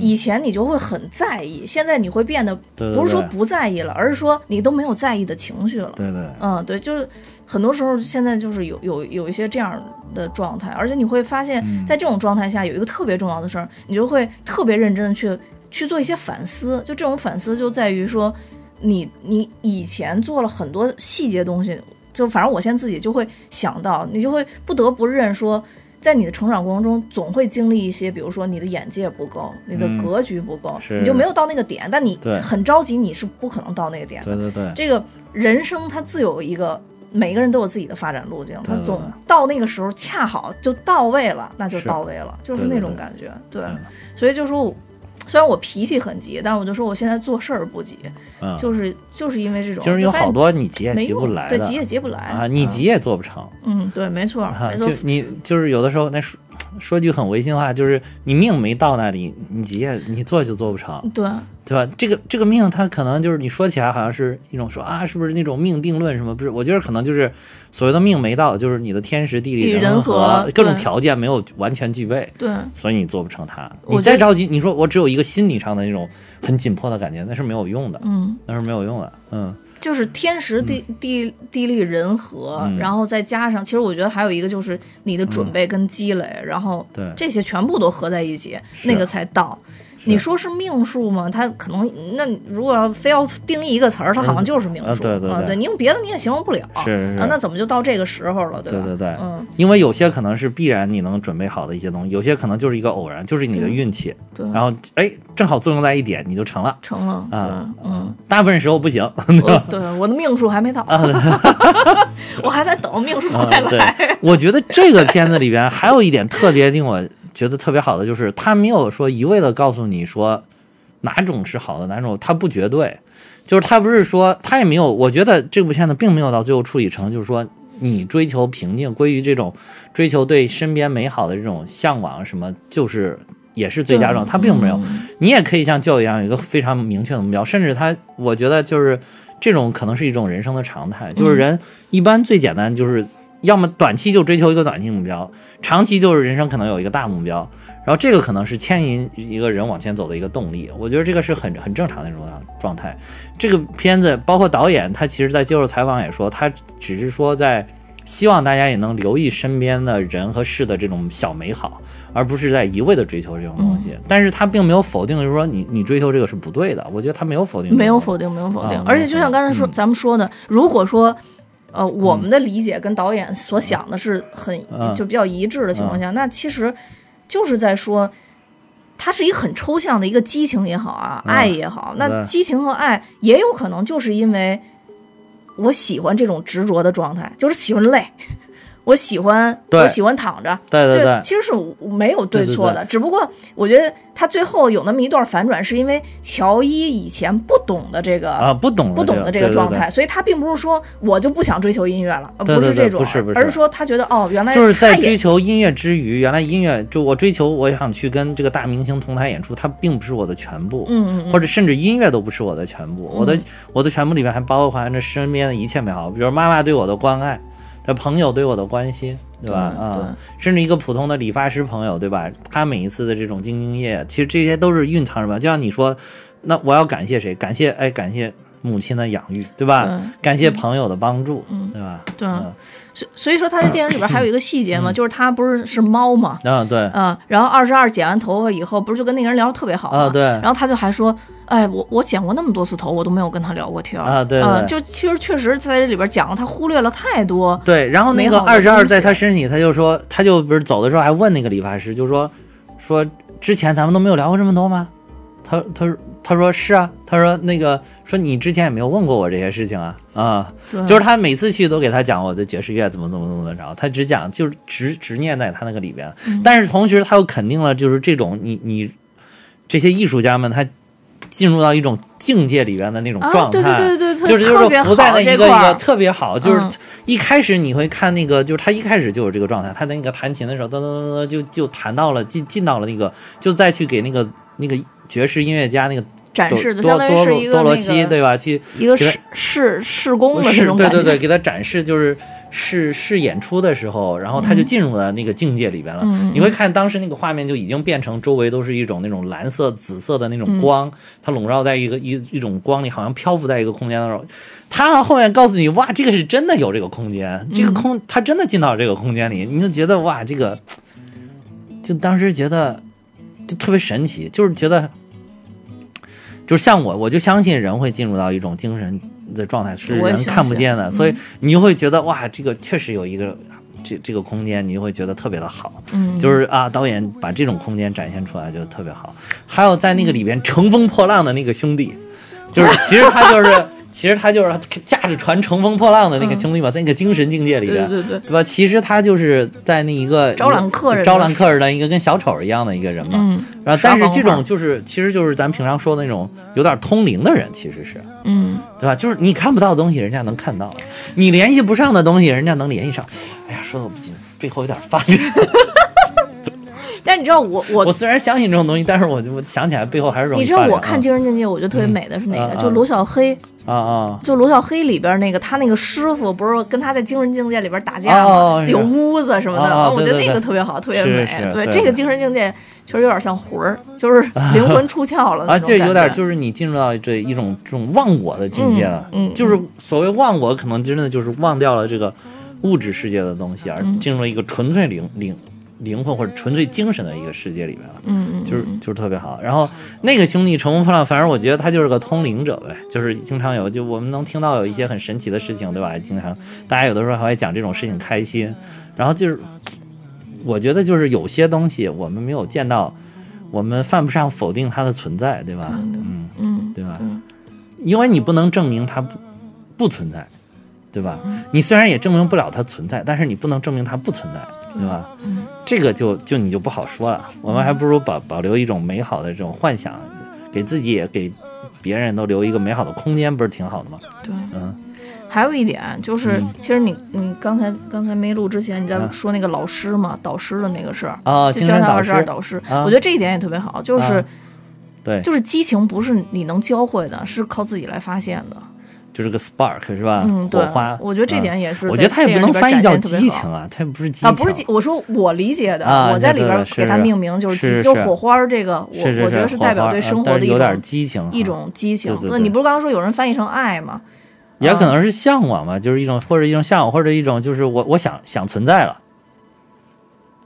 以前你就会很在意，现在你会变得不是说不在意了，而是说你都没有在意的情绪了。对对。嗯，对，就是很多时候现在就是有有有一些这样的状态，而且你会发现嗯。在这种状态下有一个特别重要的事儿，你就会特别认真的去去做一些反思。就这种反思就在于说，你你以前做了很多细节东西，就反正我现在自己就会想到，你就会不得不认说。在你的成长过程中，总会经历一些，比如说你的眼界不够，你的嗯格局不够，是你就没有到那个点。但你很着急，你是不可能到那个点的。对对对，这个人生它自有一个，每个人都有自己的发展路径，他总到那个时候恰好就到位了，那就到位了，就是那种感觉。对对，所以就说我，虽然我脾气很急，但是我就说我现在做事儿不急，嗯，就是就是因为这种，其实有好多你急也没急不来对，急也急不来啊，你急也做不成。嗯，对，没错，啊，没错就，你就是有的时候那说说句很违心的话，就是你命没到那里，你急也你做就做不成，对，对吧？这个这个命，它可能就是你说起来好像是一种说啊，是不是那种命定论什么？不是，我觉得可能就是所谓的命没到，就是你的天时地利人和和各种条件没有完全具备，对，所以你做不成它。你再着急，你说我只有一个心理上的那种很紧迫的感觉，那是没有用的，嗯。那是没有用的。嗯，就是天时地地地利人和，嗯。然后再加上，其实我觉得还有一个就是你的准备跟积累，然后这些全部都合在一起，那个才到。你说是命数吗？它可能，那如果要非要定义一个词儿，它好像就是命数。啊对对对。你用别的你也形容不了。是是。是啊，那怎么就到这个时候了，对吧？对对对，嗯，因为有些可能是必然你能准备好的一些东西，有些可能就是一个偶然，就是你的运气，对，然后哎，正好作用在一点，你就成了。成了啊。对嗯，大部分时候不行。对我的命数还没到，我还在等命数啊快对。来。，我觉得这个片子里边还有一点特别令我觉得特别好的，就是他没有说一味的告诉你说哪种是好的，哪种他不绝对，就是他不是说他也没有，我觉得这部片子并没有到最后处理成就是说你追求平静，归于这种追求对身边美好的这种向往什么，就是。也是最佳状态，他并没有。嗯你也可以像教育一样有一个非常明确的目标，甚至他，我觉得就是这种可能是一种人生的常态，就是人一般最简单就是要么短期就追求一个短期目标，长期就是人生可能有一个大目标，然后这个可能是牵引一个人往前走的一个动力。我觉得这个是很很正常的一种状态。这个片子包括导演，他其实在接受采访也说，他只是说在。希望大家也能留意身边的人和事的这种小美好，而不是在一味的追求这种东西。但是他并没有否定，就是说你你追求这个是不对的。我觉得他没有否定，没有否定，没有否定。啊而且就像刚才说、嗯咱们说的，如果说。呃，我们的理解跟导演所想的是很、嗯。就比较一致的情况下，那其实就是在说。它是一个很抽象的一个激情也好啊，嗯。爱也好，那激情和爱也有可能就是因为我喜欢这种执着的状态，就是喜欢累，我喜欢我喜欢躺着，对对对。其实是没有对对对错的，只不过我觉得他最后有那么一段反转，是因为乔伊以前不懂的这个啊，不懂不懂的这个状态，，所以他并不是说我就不想追求音乐了，不是这种，不是不是。而是说他觉得哦，原来就是在追求音乐之余，原来音乐就我追求，我想去跟这个大明星同台演出，它并不是我的全部，嗯嗯嗯。或者甚至音乐都不是我的全部，我的我的全部里面还包含着身边的一切美好，比如妈妈对我的关爱，的朋友对我的关心，对吧？对啊，甚至一个普通的理发师朋友，对吧？他每一次的这种兢兢业业，其实这些都是蕴藏什么。就像你说，那我要感谢谁？感谢哎，感谢母亲的养育，对吧？对感谢朋友的帮助，嗯对吧？对嗯所所以说他这电影里边还有一个细节嘛，就是他不是是猫嘛，啊，对。嗯，然后二十二剪完头发以后，不是就跟那个人聊得特别好嘛。啊对。然后他就还说，哎，我我剪过那么多次头，我都没有跟他聊过天儿。啊对嗯就其实确实在这里边讲了，他忽略了太多，对，然后那个二十二在他身体，他就说，他就不是走的时候还问那个理发师，就说说之前咱们都没有聊过这么多吗？他他他说是啊，他说那个说你之前也没有问过我这些事情啊啊，对。就是他每次去都给他讲我的爵士乐怎么怎么怎么着，他只讲就是执执念在他那个里边，嗯。但是同时他又肯定了就是这种你你这些艺术家们他进入到一种境界里边的那种啊状态，对对对对就是特别说浮在那一个一个特别好，就是嗯。一开始你会看那个，就是他一开始就有这个状态，他那个弹琴的时候，噔噔噔噔就就弹到了进进到了那个，就再去给那个那个爵士音乐家那个多展示的，多相当于是一个那多罗西个对吧？去一个试试试工的那是种感觉，对对对，给他展示就是试试演出的时候，然后他就进入了那个境界里边了。你会看当时那个画面就已经变成周围都是一种那种蓝色、紫色的那嗯种光，它笼罩在一个一一种光里，好像漂浮在一个空间当中。他后面告诉你，哇，这个是真的有这个空间，这个嗯空他真的进到这个空间里，你就觉得哇，这个就当时觉得就特别神奇，就是觉得。就像我，我就相信人会进入到一种精神的状态，是人看不见的，嗯所以你就会觉得哇，这个确实有一个这这个空间，你就会觉得特别的好。嗯，就是啊，导演把这种空间展现出来就特别好。还有在那个里边乘风破浪的那个兄弟，就是其实他就是其实他就是驾着船乘风破浪的那个兄弟嘛，在那个精神境界里边，对对对，对吧？其实他就是在那一个招揽客人的招揽客人的一个跟小丑一样的一个人嘛。嗯，然后，但是这种就是，其实就是咱平常说的那种有点通灵的人，其实是，嗯，对吧？就是你看不到的东西，人家能看到；你联系不上的东西，人家能联系上。哎呀，说的我不禁背后有点发热。但你知道我我我虽然相信这种东西，但是我就我想起来背后还是容易你知道我看《精神境界》，我觉得特别美的是哪个？就罗小黑，啊啊就罗小黑里边那个他那个师傅，不是跟他在精神境界里边打架吗？哦有屋子什么的，我觉得那个特别好，特别美。是对这个精神境界确实有点像魂儿，就是灵魂出窍了啊！这有点就是你进入到这一种这种忘我的境界了，嗯嗯就是所谓忘我，可能真的就是忘掉了这个物质世界的东西，而嗯进入了一个纯粹灵灵灵魂或者纯粹精神的一个世界里面了。嗯嗯，就是就是特别好，然后那个兄弟乘风破浪，反正我觉得他就是个通灵者呗，就是经常有就我们能听到有一些很神奇的事情，对吧？经常大家有的时候还会讲这种事情开心，然后就是我觉得就是有些东西我们没有见到，我们犯不上否定它的存在，对吧？嗯，嗯对吧？嗯因为你不能证明它不不存在，对吧？嗯你虽然也证明不了它存在，但是你不能证明它不存在，对吧？嗯这个就就你就不好说了。我们还不如保保留一种美好的这种幻想，给自己也给别人都留一个美好的空间，不是挺好的吗？对。嗯还有一点就是嗯，其实你你刚才刚才没录之前你在啊说那个老师嘛，导师的那个事儿，啊，就教他二十二导师，啊我觉得这一点也特别好，就是啊对，就是激情不是你能教会的，是靠自己来发现的。就是个 spark 是吧？嗯，对火花。，我觉得这嗯。点也是我觉得它也不能翻译叫激情啊，它也不是激情。啊，不是激，我说我理解的，啊我在里边给它命名就是是激，就火花这个，我我觉得是代表对生活的一但是有点种激情，一种激情。对。对对那你不是刚刚说有人翻译成爱吗？也可啊。能是向往嘛，就是一种或者一种向往，或者一种就是我我想想存在了，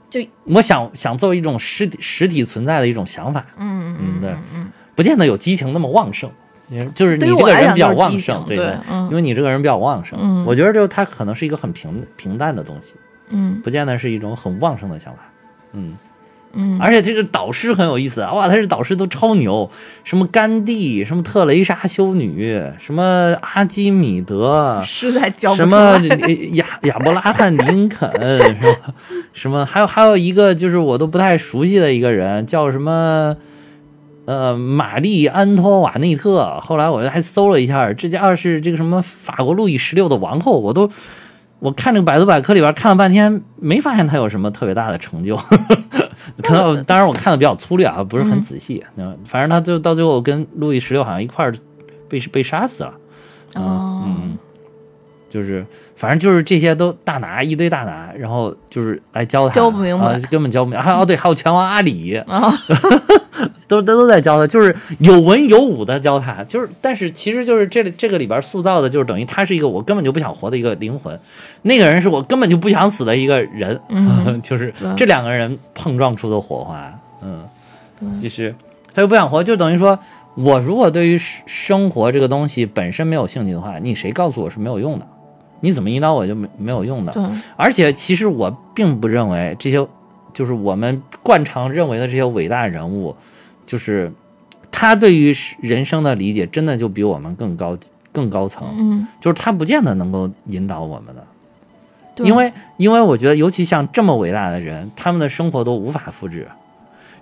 就我想想作为一种实体实体存在的一种想法，嗯嗯对。嗯。不见得有激情那么旺盛。就是你这个人比较旺盛，对因为你这个人比较旺盛，嗯我觉得就它可能是一个很平平淡的东西，嗯不见得是一种很旺盛的想法。嗯，嗯，而且这个导师很有意思啊，哇，他这导师都超牛，什么甘地，什么特蕾莎修女，什么阿基米德，实在教什么亚亚伯拉罕林肯，是吧？什么还有还有一个就是我都不太熟悉的一个人，叫什么？呃，玛丽安托瓦内特。后来我还搜了一下，这家伙是这个什么法国路易十六的王后，我都我看这个百度百科里边看了半天，没发现他有什么特别大的成就。可能当然我看的比较粗略啊，不是很仔细。嗯，反正他就到最后跟路易十六好像一块儿被被杀死了。嗯哦嗯，就是反正就是这些都大拿一堆大拿，然后就是来教他，教不明白啊根本教不明白。还有哦对，还有拳王阿里，啊，都都都在教他，就是有文有武的教他，就是但是其实就是这里这个里边塑造的就是等于他是一个我根本就不想活的一个灵魂，那个人是我根本就不想死的一个人，嗯 就是这两个人碰撞出的火花，嗯，其实他又不想活，就等于说我如果对于生生活这个东西本身没有兴趣的话，你谁告诉我是没有用的？你怎么引导我就没没有用的？而且其实我并不认为这些，就是我们惯常认为的这些伟大人物，就是他对于人生的理解真的就比我们更高更高层，嗯，就是他不见得能够引导我们的，因为因为我觉得尤其像这么伟大的人，他们的生活都无法复制。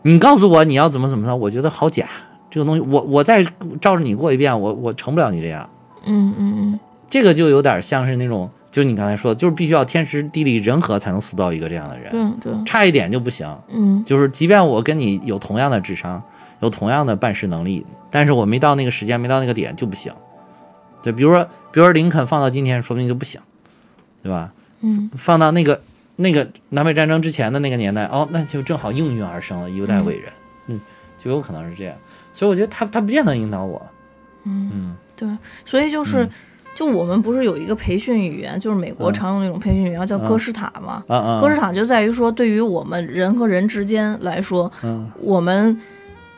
你告诉我你要怎么怎么着，我觉得好假。这个东西，我我再照着你过一遍，我我成不了你这样。嗯嗯嗯，这个就有点像是那种，就是你刚才说的，就是必须要天时地利人和才能塑造一个这样的人，对对，差一点就不行。嗯就是即便我跟你有同样的智商，有同样的办事能力，但是我没到那个时间，没到那个点就不行。对，比如说，比如说林肯放到今天，说不定就不行，对吧？嗯放到那个那个南北战争之前的那个年代，哦，那就正好应运而生了一代伟人，嗯，就有可能是这样。所以我觉得他他不见得引导我，嗯，嗯对，所以就是嗯。就我们不是有一个培训语言，就是美国嗯常用的那种培训语言叫嗯哥斯塔嘛？啊啊，哥斯塔就在于说，对于我们人和人之间来说，嗯我们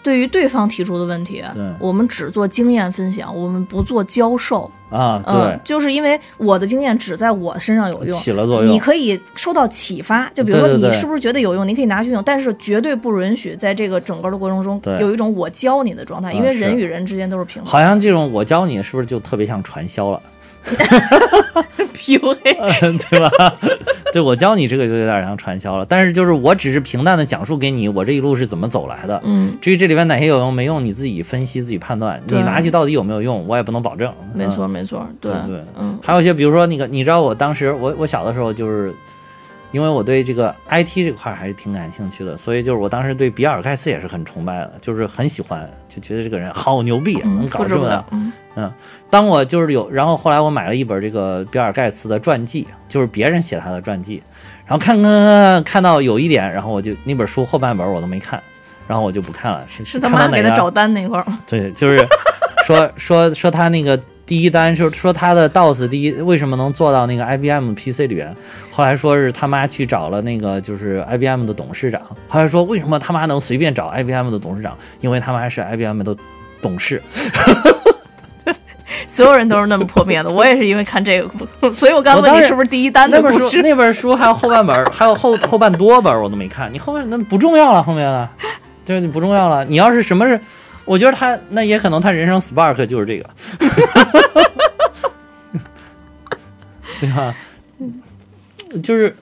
对于对方提出的问题对，我们只做经验分享，我们不做教授。啊，嗯对，，就是因为我的经验只在我身上有用，起了作用。你可以受到启发，就比如说你是不是觉得有用，你可以拿去用，但是绝对不允许在这个整个的过程中有一种我教你的状态，因为人与人之间都是平等好像这种我教你是不是就特别像传销了，PUA。对吧？对我教你这个就有点像传销了，但是就是我只是平淡的讲述给你我这一路是怎么走来的。嗯，至于这里面哪些有用没用，你自己分析自己判断。你拿去到底有没有用，我也不能保证。没错嗯没错，对对对嗯还有一些，比如说那个，你知道我当时我我小的时候就是。因为我对这个 IT 这块儿还是挺感兴趣的，所以就是我当时对比尔盖茨也是很崇拜的，就是很喜欢，就觉得这个人 好牛逼，能嗯，搞这么大复制不了。。嗯当我就是有，然后后来我买了一本这个比尔盖茨的传记，就是别人写他的传记，然后看看看看看到有一点，然后我就那本书后半本我都没看，然后我就不看了。是是他妈给他找单那块儿？对，就是说说说他那个第一单，说说他的 DOS 第一为什么能做到那个 IBM PC 里边，后来说是他妈去找了那个就是 IBM 的董事长，后来说为什么他妈能随便找 IBM 的董事长，因为他妈是 IBM 的董事。所有人都是那么破灭的，我也是因为看这个，所以我刚问你是不是第一单的那本书。那本书还有后半本儿，还有后后半多本儿我都没看。你后面那不重要了，后面的，就是你不重要了。你要是什么是，我觉得他那也可能他人生 spark 就是这个，对吧？就是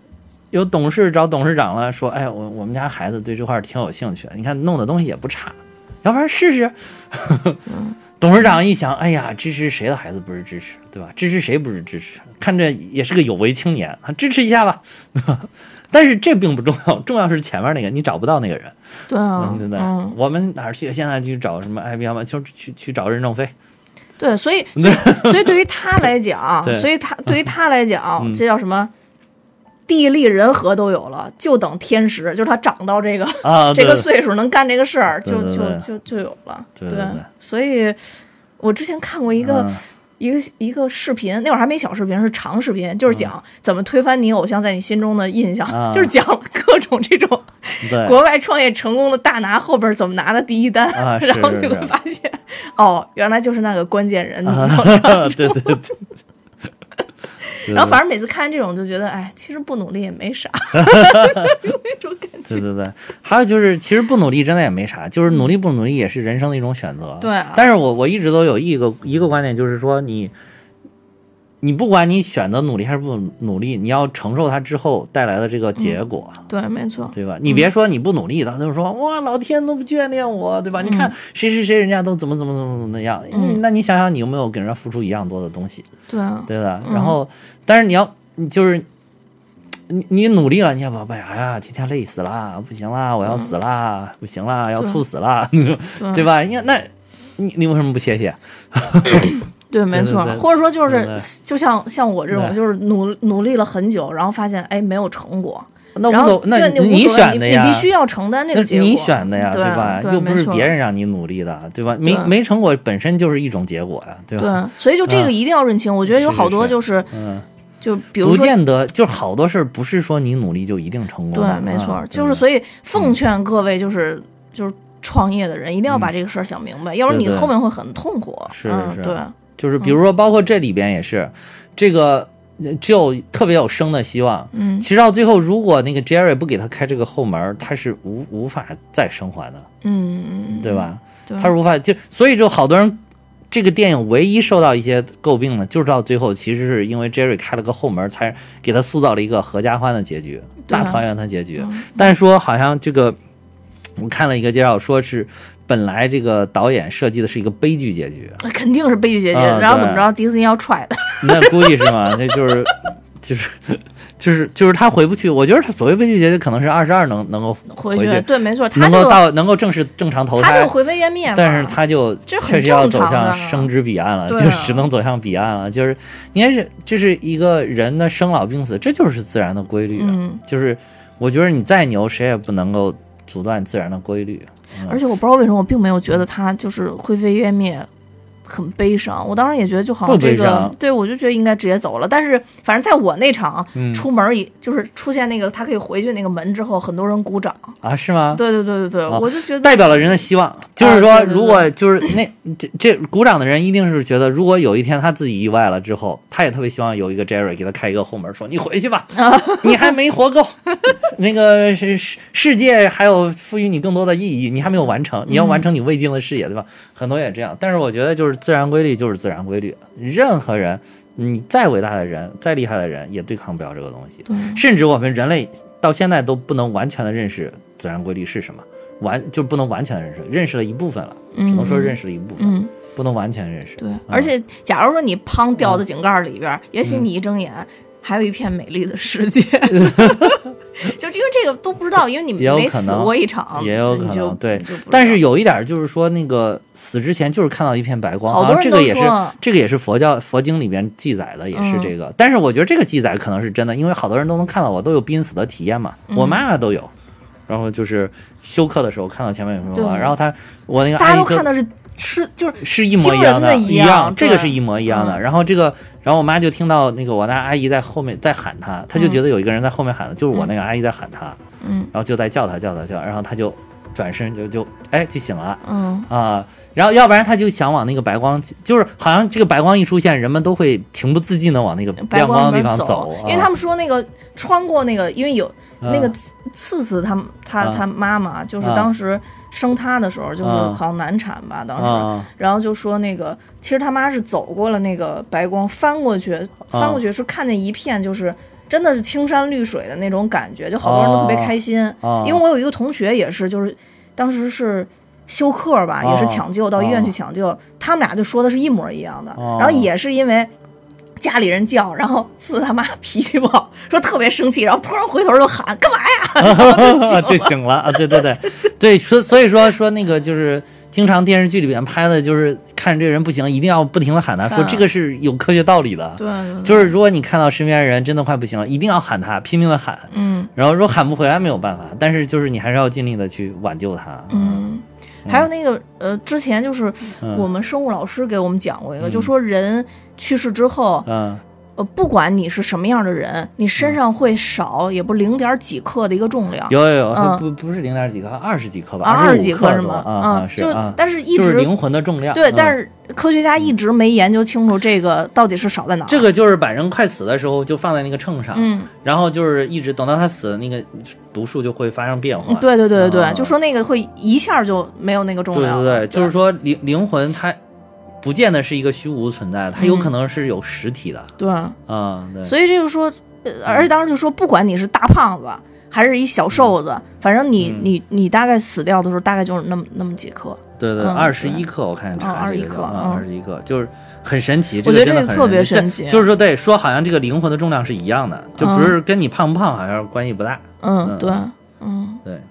有董事找董事长了，说，哎，我我们家孩子对这块儿挺有兴趣的，你看弄的东西也不差，要不然试试。董事长一想，哎呀，支持谁的孩子不是支持，对吧？支持谁不是支持？看着也是个有为青年，啊，支持一下吧。但是这并不重要，重要是前面那个你找不到那个人，对啊嗯，对不对？嗯，我们哪儿去？现在去找什么 IBM，就去去找任正非。对，所以 所以对于他来讲，所以他对于他来讲，嗯这叫什么？地利人和都有了，就等天时，就是他长到这个啊，这个岁数能干这个事儿，就就就就有了。对对对所以我之前看过一个、嗯一个一个视频，那会儿还没小视频，是长视频，就是讲怎么推翻你偶像在你心中的印象，啊就是讲各种这种 国外创业成功的大拿后边怎么拿的第一单，啊 然后你会是是发现，哦，原来就是那个关键人。啊对对对。对然后反正每次看这种就觉得，哎，其实不努力也没啥，有那种感觉。对对对，还有就是，其实不努力真的也没啥，就是努力不努力也是人生的一种选择。对啊但是我我一直都有一个一个观点，就是说你，你不管你选择努力还是不努力，你要承受它之后带来的这个结果，对，没错。对吧？你别说你不努力的，就是说哇，老天都不眷恋我，对吧？你看谁谁谁人家都怎么怎么怎么怎么样，你那你想想你有没有给人家付出一样多的东西？对啊，对的。然后，但是你要，你就是你你努力了，你要宝贝，哎呀，天天累死啦，不行啦，我要死啦，不行啦，要猝死啦，对吧？你看那，你你为什么不歇歇？对，没错。或者说就是就像像我这种，就是努努力了很久，然后发现哎没有成果，那然后无所，那你你你选的呀，你必须要承担这个结果。你选的呀，对吧？对又不是别人让你努力的，对吧？没对没成果本身就是一种结果呀，对吧？对，所以就这个嗯一定要认清。我觉得有是好多是就是嗯，就比如说。不见得，就是好多事儿不是说你努力就一定成功对的。，没错，啊就是所以奉劝各位就是就是创业的人，一定要把这个事儿想明白，要不然你嗯对对后面会很痛苦。是是嗯对，就是比如说，包括这里边也是，这个呃只有特别有生的希望。嗯其实到最后，如果那个 Jerry 不给他开这个后门，他是无无法再生还的，嗯嗯，对吧？对，他是无法就，所以就好多人。这个电影唯一受到一些诟病的，就是到最后，其实是因为 Jerry 开了个后门，才给他塑造了一个合家欢的结局，大团圆的结局。嗯但是说好像这个，我看了一个介绍，说是本来这个导演设计的是一个悲剧结局，那 肯定是悲剧结局。然后怎么着，迪士尼要踹的。那估计是吗？那就是就是就是就是他回不去。我觉得他所谓悲剧结局，可能是二十二能能够回回去，对，没错，他能够到能够正式正常投胎他就。灰飞烟灭嘛。但是他就确实要走向生之彼岸了，就只能走向彼岸了。就是应该是这是一个人的生老病死，这就是自然的规律。啊嗯，就是我觉得你再牛，谁也不能够阻断自然的规律。嗯而且我不知道为什么，我并没有觉得他就是灰飞烟灭。很悲伤，我当时也觉得就好像这个，对我就觉得应该直接走了。但是反正在我那场、嗯出门也就是出现那个他可以回去那个门之后，很多人鼓掌。啊，是吗？对对对对对，啊我就觉得代表了人的希望，就是说，如果就是那这这鼓掌的人，一定是觉得，如果有一天他自己意外了之后，他也特别希望有一个 Jerry 给他开一个后门，说你回去吧，你还没活够，那个是世世界还有赋予你更多的意义，你还没有完成，你要完成你未尽的事业，对吧？很多也这样，但是我觉得就是自然规律就是自然规律，任何人，你再伟大的人，再厉害的人，也对抗不了这个东西。对。甚至我们人类到现在都不能完全的认识自然规律是什么，完就不能完全的认识，认识了一部分了，只能说认识了一部分，嗯，不能完全认识。对。嗯。而且假如说你砰掉到井盖里边，也许你一睁眼。还有一片美丽的世界，就因为这个都不知道，因为你也有没死可能过一场，也有可能对。但是有一点就是说，那个死之前就是看到一片白光，好多人好像这个也是都说。这个也是佛教佛经里边记载的，也是嗯。这个。但是我觉得这个记载可能是真的，因为好多人都能看到我都有濒死的体验嘛，嗯。我妈妈都有。然后就是休克的时候看到前面有什么然后他我那个大家都看到是是就是是一模一样的一样这个是一模一样的。嗯。然后这个，然后我妈就听到那个我那阿姨在后面在喊她，她就觉得有一个人在后面喊的，就是我那个阿姨在喊她，嗯。然后就在叫她叫她叫，然后她就转身就就哎就醒了。嗯。啊，然后要不然他就想往那个白光，就是好像这个白光一出现，人们都会情不自禁的往那个白亮光的地方走，因为他们说那个穿过那个，因为有啊那个刺刺他他啊他妈妈就是啊当时生他的时候，就是啊好像难产吧，当时，啊然后就说那个其实他妈是走过了那个白光，翻过去，翻过去是看见一片就是。真的是青山绿水的那种感觉，就好多人都特别开心。啊因为我有一个同学也是，就是当时是休克吧，也是哦抢救到医院去抢救，他们俩就说的是一模一样的。哦然后也是因为家里人叫，然后四他妈脾气不好，说特别生气，然后突然回头就喊干嘛呀？就醒了啊！对对对对，所所以说说那个就是经常电视剧里边拍的，就是看这个人不行，一定要不停的喊他，说嗯这个是有科学道理的。对，就是如果你看到身边人真的快不行了，一定要喊他，拼命的喊。嗯然后如果喊不回来没有办法，但是就是你还是要尽力的去挽救他。嗯。还有那个呃，之前就是嗯我们生物老师给我们讲过一个，嗯就说人去世之后，嗯呃，不管你是什么样的人，你身上会少也不零点几克的一个重量。有有有，嗯不不是零点几克，二十几克吧，啊，二十几克是吗？啊嗯是就啊，但是一直就是灵魂的重量。对，嗯但是科学家一直没研究清楚这个到底是少在哪儿。这个就是把人快死的时候就放在那个秤上，嗯，然后就是一直等到他死，那个毒素就会发生变化。嗯对对对对对，啊就说那个会一下就没有那个重量对。对对，就是说灵灵魂它不见得是一个虚无存在的，它有嗯可能是有实体的。对，啊，对，所以这就说，呃而且当时就说，不管你是大胖子还是一小瘦子，反正你嗯。你你大概死掉的时候，大概就是那么那么几克。对对，嗯。二十一克，我看查21这个啊，克嗯。二十一克，就是很神奇。我觉得真的这个特别神神奇。就是说，对，说好像这个灵魂的重量是一样的，就不嗯。是跟你胖不胖好像关系不大。嗯，嗯。对，嗯，对。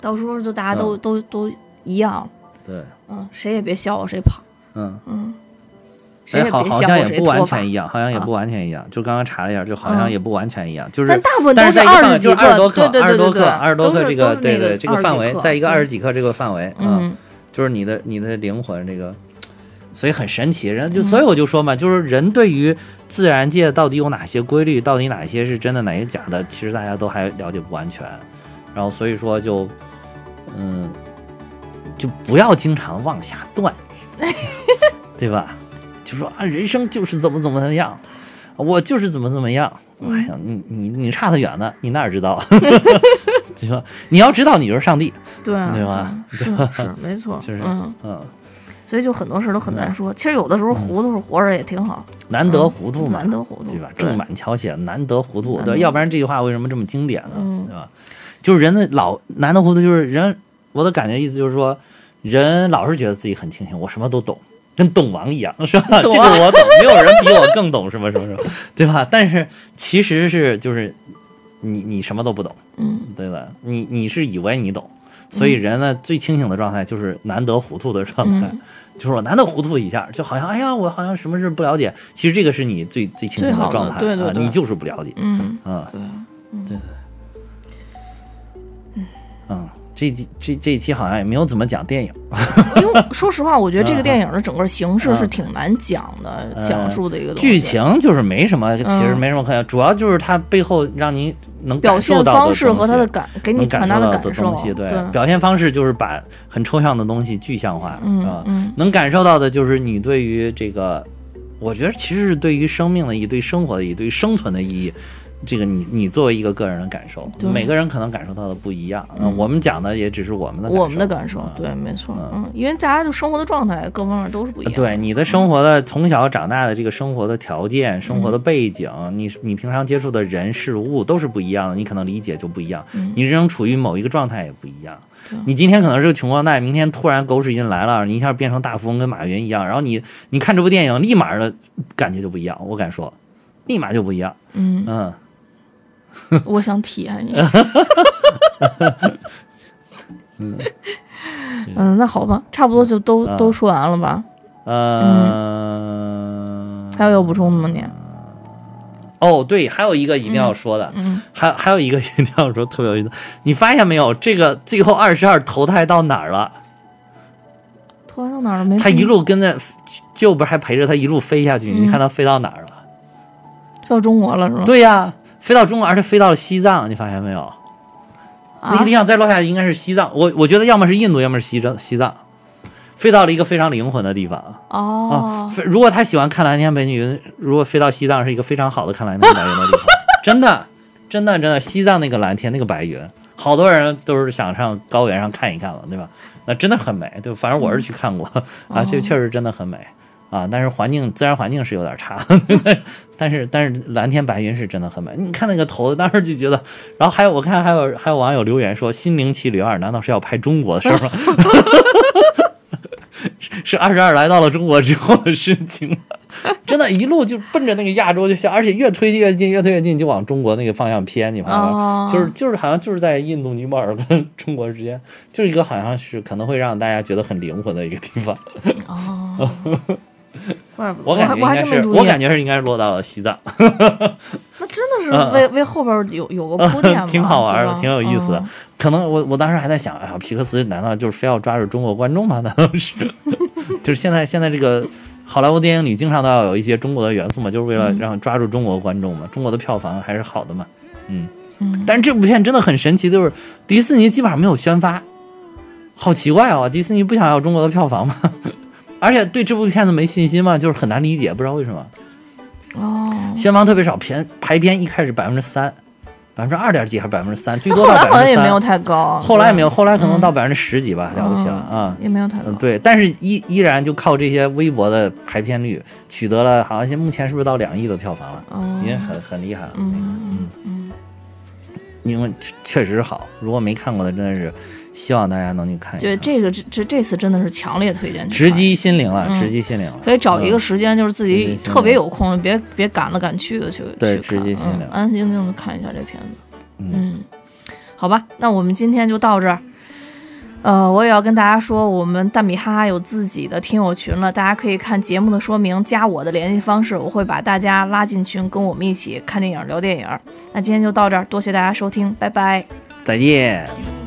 到时候就大家都都都一样，对，嗯，谁也别笑话谁胖，嗯。嗯，谁哎，好，好像也不完全一。样，好像也不完全一样。就刚刚查了一下，就好像嗯也不完全一样，就是但大部分都是在一个二十几范围就是二十多克，二十多克，二十多克这个对对这个范围，在一个二十嗯几克这个范围，嗯就是你的你的灵魂这个，所以很神奇。人就嗯所以我就说嘛，就是人对于自然界到底有哪些规律，到底哪些是真的，哪些假的，其实大家都还了解不完全。然后所以说就嗯，就不要经常往下断语，对吧？就说啊，人生就是怎么怎么样，我就是怎么怎么样。哎呀，你你你差得远呢，你哪知道？对吧？你要知道，你就是上帝。对啊对吧是是没错，就是嗯，嗯，所以就很多事都很难说。其实有的时候糊涂活着也挺好，难得糊涂嘛，难得糊涂，对吧？正满桥写难得糊涂，对，要不然这句话为什么这么经典呢？嗯对吧？就是人的老难得糊涂，就是人，我的感觉意思就是说，人老是觉得自己很清醒，我什么都懂。跟懂王一样，是吧？这个我懂，没有人比我更懂什么什么什么，对吧？但是其实是就是你你什么都不懂，嗯。对吧？你你是以为你懂，所以人呢、最清醒的状态就是难得糊涂的状态，嗯。就是我难得糊涂一下，就好像哎呀，我好像什么事不了解，其实这个是你最最清醒的状态啊，对对对。你就是不了解。嗯，啊，对，嗯，这集这这一期好像也没有怎么讲电影，因为说实话，我觉得这个电影的整个形式是嗯。挺难讲的，呃讲述的一个东西剧情就是没什么，其实嗯。没什么可讲，主要就是它背后让你能表现方式和他的感给你传达的感受东西，，对，表现方式就是把很抽象的东西具象化，嗯能感受到的就是你对于这个，我觉得其实是对于生命的意义、对生活的意义、对生存的意义，这个你你作为一个个人的感受，每个人可能感受到的不一样。嗯。我们讲的也只是我们的我们的感受啊，对，没错，嗯。嗯，因为大家就生活的状态各方面都是不一样，对你的生活的从小长大的这个生活的条件、生嗯活的背景，你你平常接触的人事物都是不一样的，你可能理解就不一样，嗯。你人生处于某一个状态也不一样。你今天可能是个穷光蛋，明天突然狗屎运来了，你一下变成大富翁，跟马云一样，然后你你看这部电影，立马的感觉就不一样。我敢说，立马就不一样。嗯，嗯，我想体验一下。嗯，那好吧，差不多就都啊都说完了吧？呃，还有要补充的吗？你？哦，对，还有一个一定要说的，嗯，还还有一个 一定要说特别有意思，你发现没有？这个最后二十二投胎到哪儿了？投胎到哪儿了？没他一路跟着，就不是还陪着他一路飞下去？你嗯看他飞到哪儿了？飞到中国了是吧？对呀，飞到中国，而且飞到了西藏，你发现没有？那啊个地，方再落下去应该是西藏，我我觉得要么是印度，要么是西藏，西藏，飞到了一个非常灵魂的地方哦啊。，如果他喜欢看蓝天白云，如果飞到西藏是一个非常好的看蓝天白云的地方，真的，真的，真的，西藏那个蓝天那个白云，好多人都是想上高原上看一看了，对吧？那真的很美，对，反正我是去看过、啊，这哦确实真的很美。啊，但是环境自然环境是有点差，但是但是蓝天白云是真的很美。你看那个头子，当时就觉得，然后还有我看还有还有网友留言说，心灵奇旅二难道是要拍中国的事儿吗？是二十二来到了中国之后的事情吗，真的，一路就奔着那个亚洲就向，而且越推越近，越推越近，就往中国那个方向偏。你发现吗？哦就是就是好像就是在印度尼泊尔跟中国之间，就是一个好像是可能会让大家觉得很灵魂的一个地方。哦，我感还我还觉应该是，我感觉是应该是落到了西藏，那真的是为为后边有有个铺垫嘛，嗯挺好玩的，挺有意思的嗯。可能我我当时还在想，哎呀，皮克斯难道就是非要抓住中国观众吗？难道是？就是现在现在这个好莱坞电影里经常都要有一些中国的元素嘛，就是为了嗯让抓住中国观众嘛，中国的票房还是好的嘛，嗯。嗯，但是这部片真的很神奇，就是迪士尼基本上没有宣发，好奇怪哦，迪士尼不想要中国的票房吗？而且对这部片子没信心嘛，就是很难理解，不知道为什么。哦，宣发特别少，片排片一开始百分之三，百分之二点几还是百分之三，最多后到百分之来好像也没有，太高，后来也没有，后来可能到百分之十几吧，了不起了嗯啊。也没有太高。嗯，。对，但是依依然就靠这些微博的排片率，取得了好像现目前是不是到两亿的票房了，哦。已经很很厉害了。嗯。嗯嗯，因为确确实好，如果没看过的，真的是希望大家能去看一对，这个这这这次真的是强烈推荐直击心灵了，嗯直击心灵了。可以找一个嗯时间，就是自己特别有空，别别赶了赶去的去对去看直击心灵嗯安安静静的看一下这片子。嗯，嗯，好吧，那我们今天就到这儿。呃，我也要跟大家说，我们蛋米哈哈有自己的听友群了，大家可以看节目的说明，加我的联系方式，我会把大家拉进群，跟我们一起看电影、聊电影。那今天就到这儿，多谢大家收听，拜拜。再见。「